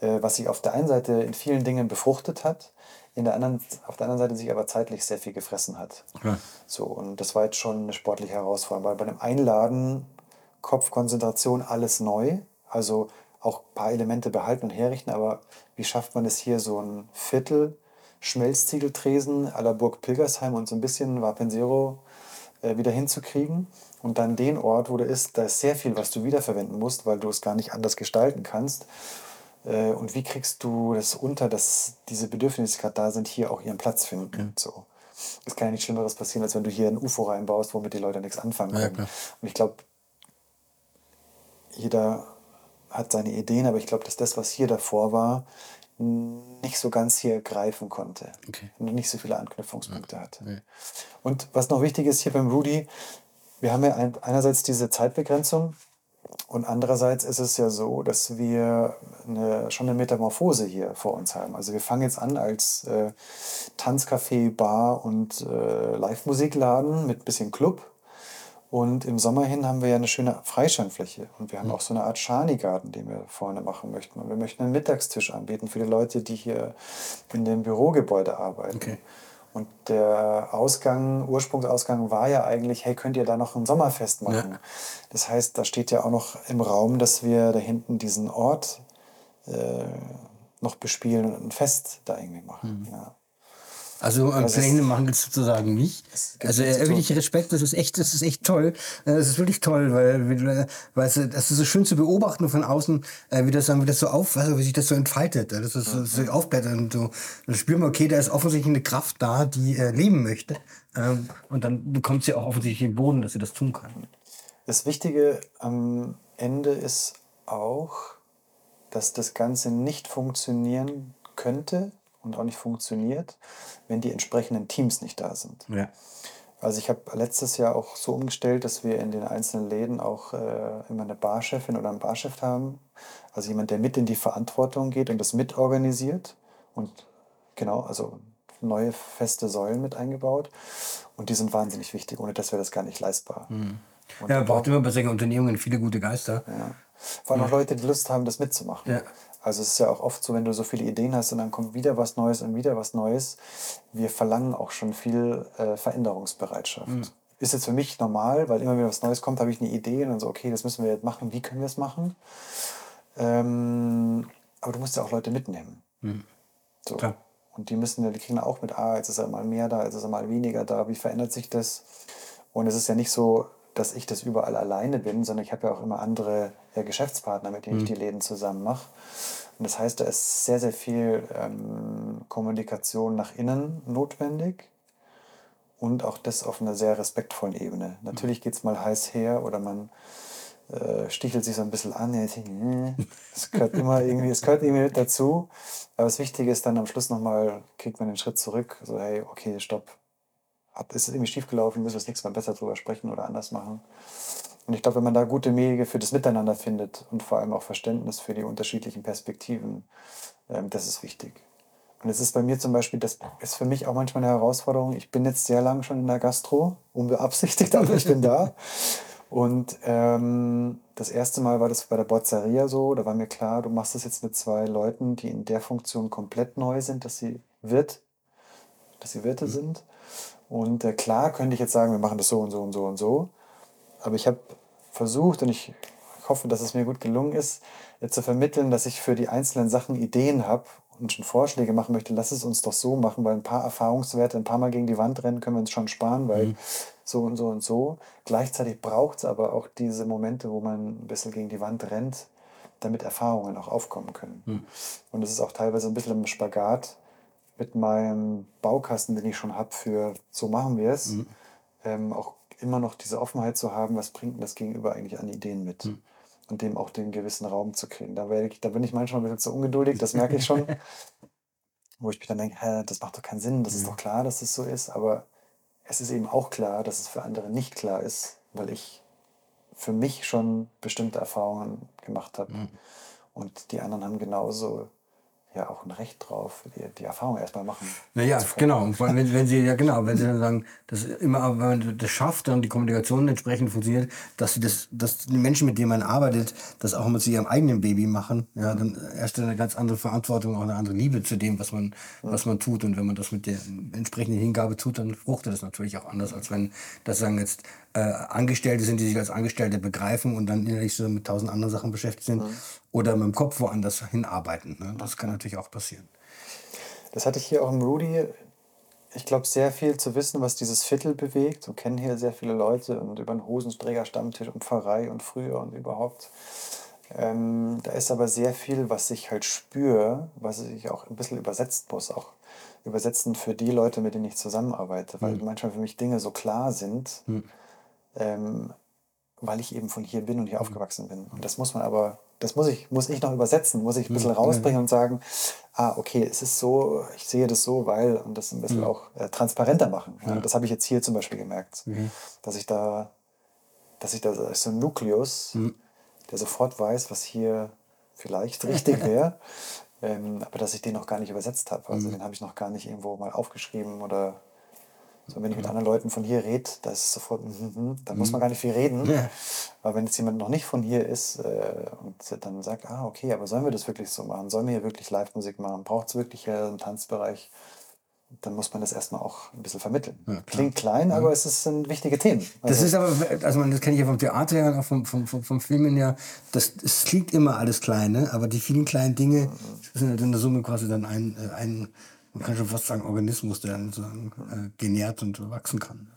äh, was sich auf der einen Seite in vielen Dingen befruchtet hat, in der anderen, auf der anderen Seite sich aber zeitlich sehr viel gefressen hat. Ja. So, und das war jetzt schon eine sportliche Herausforderung, weil bei dem Einladen, Kopfkonzentration, alles neu, also auch ein paar Elemente behalten und herrichten, aber wie schafft man es hier so ein Viertel Schmelztiegeltresen à la Burg Pilgersheim und so ein bisschen Vapensero äh, wieder hinzukriegen und dann den Ort, wo du ist, da ist sehr viel, was du wiederverwenden musst, weil du es gar nicht anders gestalten kannst. Äh, und wie kriegst du das unter, dass diese Bedürfnisse, die gerade da sind, hier auch ihren Platz finden? So. Es kann ja nichts Schlimmeres passieren, als wenn du hier ein UFO reinbaust, womit die Leute nichts anfangen Ja, können. klar. und ich glaube, jeder hat seine Ideen, aber ich glaube, dass das, was hier davor war, nicht so ganz hier greifen konnte. Okay. Und nicht so viele Anknüpfungspunkte hatte. Und was noch wichtig ist hier beim Rudy, wir haben ja ein, einerseits diese Zeitbegrenzung und andererseits ist es ja so, dass wir eine, schon eine Metamorphose hier vor uns haben. Also wir fangen jetzt an als äh, Tanzcafé, Bar und äh, Live-Musikladen mit bisschen Club. Und im Sommer hin haben wir ja eine schöne Freischeinfläche. Und wir haben auch so eine Art Schani-Garten, den wir vorne machen möchten. Und wir möchten einen Mittagstisch anbieten für die Leute, die hier in dem Bürogebäude arbeiten. Okay. Und der Ausgang, Ursprungsausgang war ja eigentlich, hey, könnt ihr da noch ein Sommerfest machen? Das heißt, da steht ja auch noch im Raum, dass wir da hinten diesen Ort äh, noch bespielen und ein Fest da irgendwie machen. Ja. Also ähm, Also es- Pläne machen wir sozusagen nicht. gibt Also äh, wirklich Respekt, das ist echt, das ist echt toll. Äh, Das ist wirklich toll, weil, äh, weil es, das ist so schön zu beobachten von außen, äh, wie das dann, wie das so auf, also wie sich das so entfaltet. Das ist so, so aufblättert und so. Dann spüren wir, okay, da ist offensichtlich eine Kraft da, die äh, leben möchte. Ähm, und dann bekommt sie auch offensichtlich den Boden, dass sie das tun kann. Das Wichtige am Ende ist auch, dass das Ganze nicht funktionieren könnte und auch nicht funktioniert, wenn die entsprechenden Teams nicht da sind. Ja. Also ich habe letztes Jahr auch so umgestellt, dass wir in den einzelnen Läden auch äh, immer eine Barchefin oder einen Barchef haben. Also jemand, der mit in die Verantwortung geht und das mitorganisiert. Und genau, also neue feste Säulen mit eingebaut. Und die sind wahnsinnig wichtig. Ohne das wäre das gar nicht leistbar. Mhm. Ja, man braucht immer bei solchen Unternehmungen viele gute Geister. Ja. Vor allem auch Leute, die Lust haben, das mitzumachen. Ja. Also es ist ja auch oft so, wenn du so viele Ideen hast und dann kommt wieder was Neues und wieder was Neues. Wir verlangen auch schon viel äh, Veränderungsbereitschaft. Mhm. Ist jetzt für mich normal, weil immer wenn was Neues kommt, habe ich eine Idee und dann so, okay, das müssen wir jetzt machen, wie können wir es machen? Ähm, aber du musst ja auch Leute mitnehmen. Mhm. So. Klar. Und die müssen, die kriegen auch mit, ah, jetzt ist er mal mehr da, jetzt ist er mal weniger da, wie verändert sich das? Und es ist ja nicht so, dass ich das überall alleine bin, sondern ich habe ja auch immer andere ja, Geschäftspartner, mit denen mhm. ich die Läden zusammen mache. Und das heißt, da ist sehr, sehr viel ähm, Kommunikation nach innen notwendig und auch das auf einer sehr respektvollen Ebene. Natürlich geht es mal heiß her oder man äh, stichelt sich so ein bisschen an. Es gehört immer irgendwie, es gehört irgendwie dazu. Aber das Wichtige ist dann am Schluss nochmal, kriegt man den Schritt zurück, so hey, okay, stopp, ist es irgendwie schiefgelaufen, müssen wir das nächste Mal besser drüber sprechen oder anders machen. Und ich glaube, wenn man da gute Wege für das Miteinander findet und vor allem auch Verständnis für die unterschiedlichen Perspektiven, ähm, das ist wichtig. Und es ist bei mir zum Beispiel, das ist für mich auch manchmal eine Herausforderung. Ich bin jetzt sehr lange schon in der Gastro, unbeabsichtigt, aber ich bin da. Und ähm, das erste Mal war das bei der Bozzeria so, da war mir klar, du machst das jetzt mit zwei Leuten, die in der Funktion komplett neu sind, dass sie Wirt, dass sie Wirte mhm. sind. Und äh, klar könnte ich jetzt sagen, wir machen das so und so und so und so. Aber ich habe versucht und ich hoffe, dass es mir gut gelungen ist, äh, zu vermitteln, dass ich für die einzelnen Sachen Ideen habe und schon Vorschläge machen möchte. Lass es uns doch so machen, weil ein paar Erfahrungswerte, ein paar Mal gegen die Wand rennen, können wir uns schon sparen, weil mhm. so und so und so. Gleichzeitig braucht es aber auch diese Momente, wo man ein bisschen gegen die Wand rennt, damit Erfahrungen auch aufkommen können. Mhm. Und es ist auch teilweise ein bisschen im Spagat mit meinem Baukasten, den ich schon habe, für so machen wir es, mhm. ähm, auch immer noch diese Offenheit zu haben, was bringt das Gegenüber eigentlich an Ideen mit. Mhm. Und dem auch den gewissen Raum zu kriegen. Da, ich, da bin ich manchmal ein bisschen zu ungeduldig, das merke ich schon. wo ich mich dann denke, das macht doch keinen Sinn, das mhm. ist doch klar, dass das so ist. Aber es ist eben auch klar, dass es für andere nicht klar ist, weil ich für mich schon bestimmte Erfahrungen gemacht habe. Mhm. Und die anderen haben genauso ja auch ein Recht drauf, die, die Erfahrung erstmal machen. Naja, genau. Wenn, wenn sie, ja genau, wenn sie dann sagen, dass immer, wenn man das schafft und die Kommunikation entsprechend funktioniert, dass sie das, dass die Menschen, mit denen man arbeitet, das auch mal zu ihrem eigenen Baby machen, ja, dann erst eine ganz andere Verantwortung, auch eine andere Liebe zu dem, was man, was man tut. Und wenn man das mit der entsprechenden Hingabe tut, dann fruchtet das natürlich auch anders, als wenn das sagen jetzt äh, Angestellte sind, die sich als Angestellte begreifen und dann innerlich so mit tausend anderen Sachen beschäftigt sind mhm. oder mit dem Kopf woanders hinarbeiten. Ne? Das kann natürlich auch passieren. Das hatte ich hier auch im Rudy. Ich glaube, sehr viel zu wissen, was dieses Viertel bewegt. Wir kennen hier sehr viele Leute und über den Hosenträger-Stammtisch und Pfarrei und früher und überhaupt. Ähm, da ist aber sehr viel, was ich halt spüre, was ich auch ein bisschen übersetzen muss, auch übersetzen für die Leute, mit denen ich zusammenarbeite, weil mhm. manchmal für mich Dinge so klar sind, mhm ähm, weil ich eben von hier bin und hier mhm. aufgewachsen bin. Und das muss man aber, das muss ich, muss ich noch übersetzen, muss ich ein bisschen mhm. rausbringen und sagen, ah, okay, es ist so, ich sehe das so, weil, und das ein bisschen mhm. auch äh, transparenter machen. Ja, das habe ich jetzt hier zum Beispiel gemerkt, mhm. dass ich da, dass ich da so ein Nukleus, mhm. der sofort weiß, was hier vielleicht richtig wäre, ähm, aber dass ich den noch gar nicht übersetzt habe. Also den habe ich noch gar nicht irgendwo mal aufgeschrieben oder so, wenn ich mit anderen Leuten von hier rede, da ist sofort, mm, mm, da muss man gar nicht viel reden. Ja. Aber wenn jetzt jemand noch nicht von hier ist äh, und dann sagt, ah, okay, aber sollen wir das wirklich so machen? Sollen wir hier wirklich Live-Musik machen? Braucht es wirklich äh, einen Tanzbereich? Dann muss man das erstmal auch ein bisschen vermitteln. Ja, Klingt klein, ja. aber es sind wichtige Themen. Also das ist aber, also das kenne ich ja vom Theater her, auch vom, vom, vom, vom Filmen ja, das, es klingt immer alles Kleine, aber die vielen kleinen Dinge mhm. sind halt in der Summe quasi dann ein, äh, ein man kann schon fast sagen, Organismus, der sozusagen äh, genährt und wachsen kann.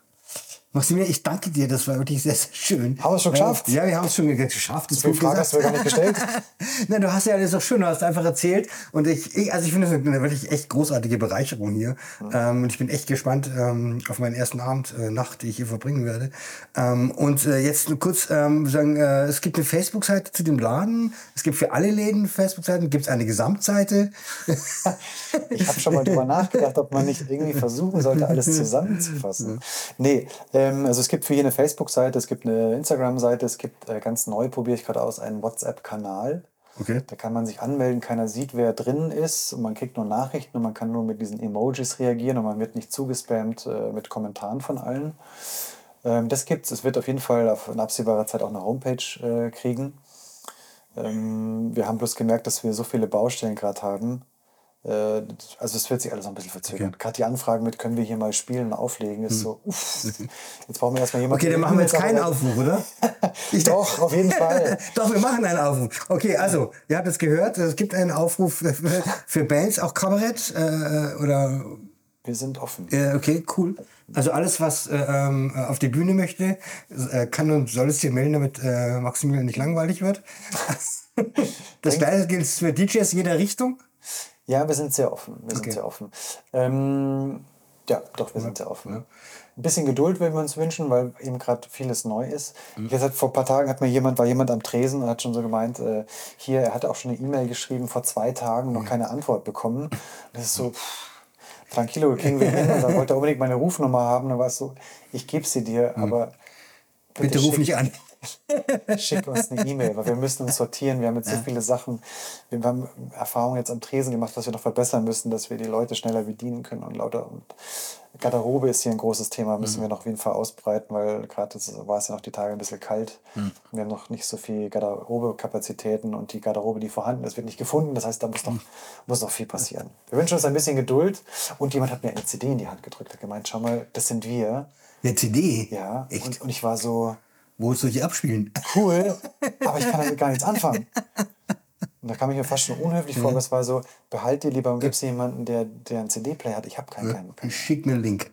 Maximilian, ich danke dir, das war wirklich sehr, sehr schön. Haben wir es schon geschafft? Ja, wir haben es schon geschafft. So viele Fragen hast du mir gar nicht gestellt. Nein, du hast ja alles auch schön, du hast einfach erzählt. Und ich, ich also ich finde das eine wirklich echt großartige Bereicherung hier. Ähm, und ich bin echt gespannt ähm, auf meinen ersten Abend, äh, Nacht, die ich hier verbringen werde. Ähm, und äh, jetzt nur kurz ähm, sagen, äh, es gibt eine Facebook-Seite zu dem Laden. Es gibt für alle Läden Facebook-Seiten. Gibt es eine Gesamtseite? Ich habe schon mal drüber nachgedacht, ob man nicht irgendwie versuchen sollte, alles zusammenzufassen. Nee, ähm, also es gibt für hier eine Facebook-Seite, es gibt eine Instagram-Seite, es gibt äh, ganz neu, probiere ich gerade aus, einen WhatsApp-Kanal. Okay. Da kann man sich anmelden, keiner sieht, wer drin ist und man kriegt nur Nachrichten und man kann nur mit diesen Emojis reagieren und man wird nicht zugespammt äh, mit Kommentaren von allen. Ähm, das gibt's. Es wird auf jeden Fall auf in absehbarer Zeit auch eine Homepage äh, kriegen. Ähm, wir haben bloß gemerkt, dass wir so viele Baustellen gerade haben. Äh, also es wird sich alles noch ein bisschen verzögern. Gerade die Anfragen mit, können wir hier mal spielen und auflegen, ist so, uff, jetzt brauchen wir erstmal jemanden. Okay, dann machen wir jetzt keinen Aufruf, oder? Ich Doch, auf jeden Fall. Doch, wir machen einen Aufruf. Okay, also, ihr habt es gehört, es gibt einen Aufruf für, für Bands, auch Kabarett äh, oder Wir sind offen. Äh, okay, cool. Also alles, was äh, ähm, auf die Bühne möchte, äh, kann und soll es dir melden, damit äh, Maximilian nicht langweilig wird. Das gleiche gilt für DJs jeder Richtung. Ja, wir sind sehr offen. Wir Okay. sind sehr offen. Ähm, ja, doch, wir sind sehr offen. Ein bisschen Geduld würden wir uns wünschen, weil eben gerade vieles neu ist. Mhm. Wie gesagt, vor ein paar Tagen hat mir jemand, war jemand am Tresen und hat schon so gemeint, äh, hier, er hatte auch schon eine E-Mail geschrieben, vor zwei Tagen noch keine Antwort bekommen. Und das ist so, pff, tranquilo, kriegen wir hin. Und dann wollte er unbedingt meine Rufnummer haben. Dann war es so, ich gebe sie dir, aber Mhm. Bitte ruf mich an. Schick uns eine E-Mail, weil wir müssen uns sortieren. Wir haben jetzt so viele Sachen. Wir haben Erfahrungen jetzt am Tresen gemacht, was wir noch verbessern müssen, dass wir die Leute schneller bedienen können und lauter. Und Garderobe ist hier ein großes Thema, müssen wir noch auf jeden Fall ausbreiten, weil gerade war es ja noch die Tage ein bisschen kalt. Wir haben noch nicht so viel Garderobe-Kapazitäten und die Garderobe, die vorhanden ist, wird nicht gefunden. Das heißt, da muss noch, muss noch viel passieren. Wir wünschen uns ein bisschen Geduld und jemand hat mir eine CD in die Hand gedrückt, hat gemeint, schau mal, das sind wir. Eine CD? Ja, Echt? und, und ich war so, Wo soll ich abspielen? cool, aber ich kann damit gar nichts anfangen. Und da kam ich mir fast schon unhöflich vor, es war so, behalt dir lieber und gib sie jemanden, der, der einen CD-Player hat. Ich habe keinen. keinen, keinen. Schick mir einen Link.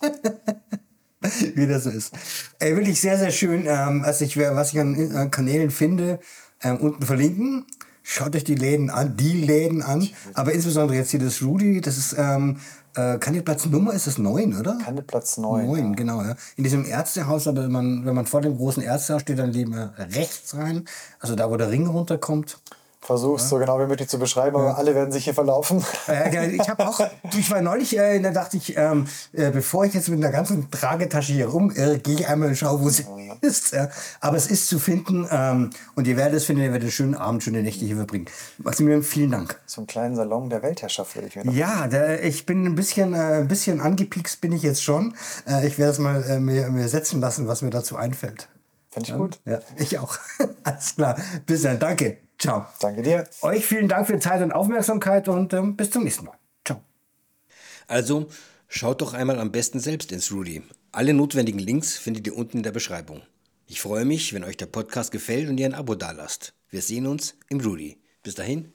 wie das so ist. Ey, wirklich sehr, sehr schön. Ähm, also ich, was ich an äh, Kanälen finde, ähm, unten verlinken. Schaut euch die Läden an, die Läden an. Aber insbesondere jetzt hier das Rudy, das ist, ähm, äh, Kandidatnummer ist das 9, oder? Platz 9. Neun, genau, ja. In diesem Ärztehaus, aber wenn man, wenn man vor dem großen Ärztehaus steht, dann lieber rechts rein. Also da, wo der Ring runterkommt. Versuch's so genau wie möglich zu beschreiben, aber alle werden sich hier verlaufen. Ja, genau. ich habe auch, ich war neulich, äh, da dachte ich, ähm, äh, bevor ich jetzt mit einer ganzen Tragetasche hier rum, äh, gehe ich einmal und schaue, wo sie ist. Ja. Aber es ist zu finden ähm, und ihr werdet es finden, ihr werdet einen schönen Abend, schöne Nächte hier verbringen. Maximilian, vielen Dank. Einen kleinen Salon der Weltherrschaft würde ich mir noch. Ja, der, ich bin ein bisschen, äh, ein bisschen angepiekst bin ich jetzt schon. Äh, ich werde es mal äh, mir, mir setzen lassen, was mir dazu einfällt. Finde ich gut. Ja, ich auch. Alles klar. Bis dann. Danke. Ciao. Danke dir. Euch vielen Dank für Zeit und Aufmerksamkeit und ähm, bis zum nächsten Mal. Ciao. Also schaut doch einmal am besten selbst ins Rudy. Alle notwendigen Links findet ihr unten in der Beschreibung. Ich freue mich, wenn euch der Podcast gefällt und ihr ein Abo dalasst. Wir sehen uns im Rudy. Bis dahin.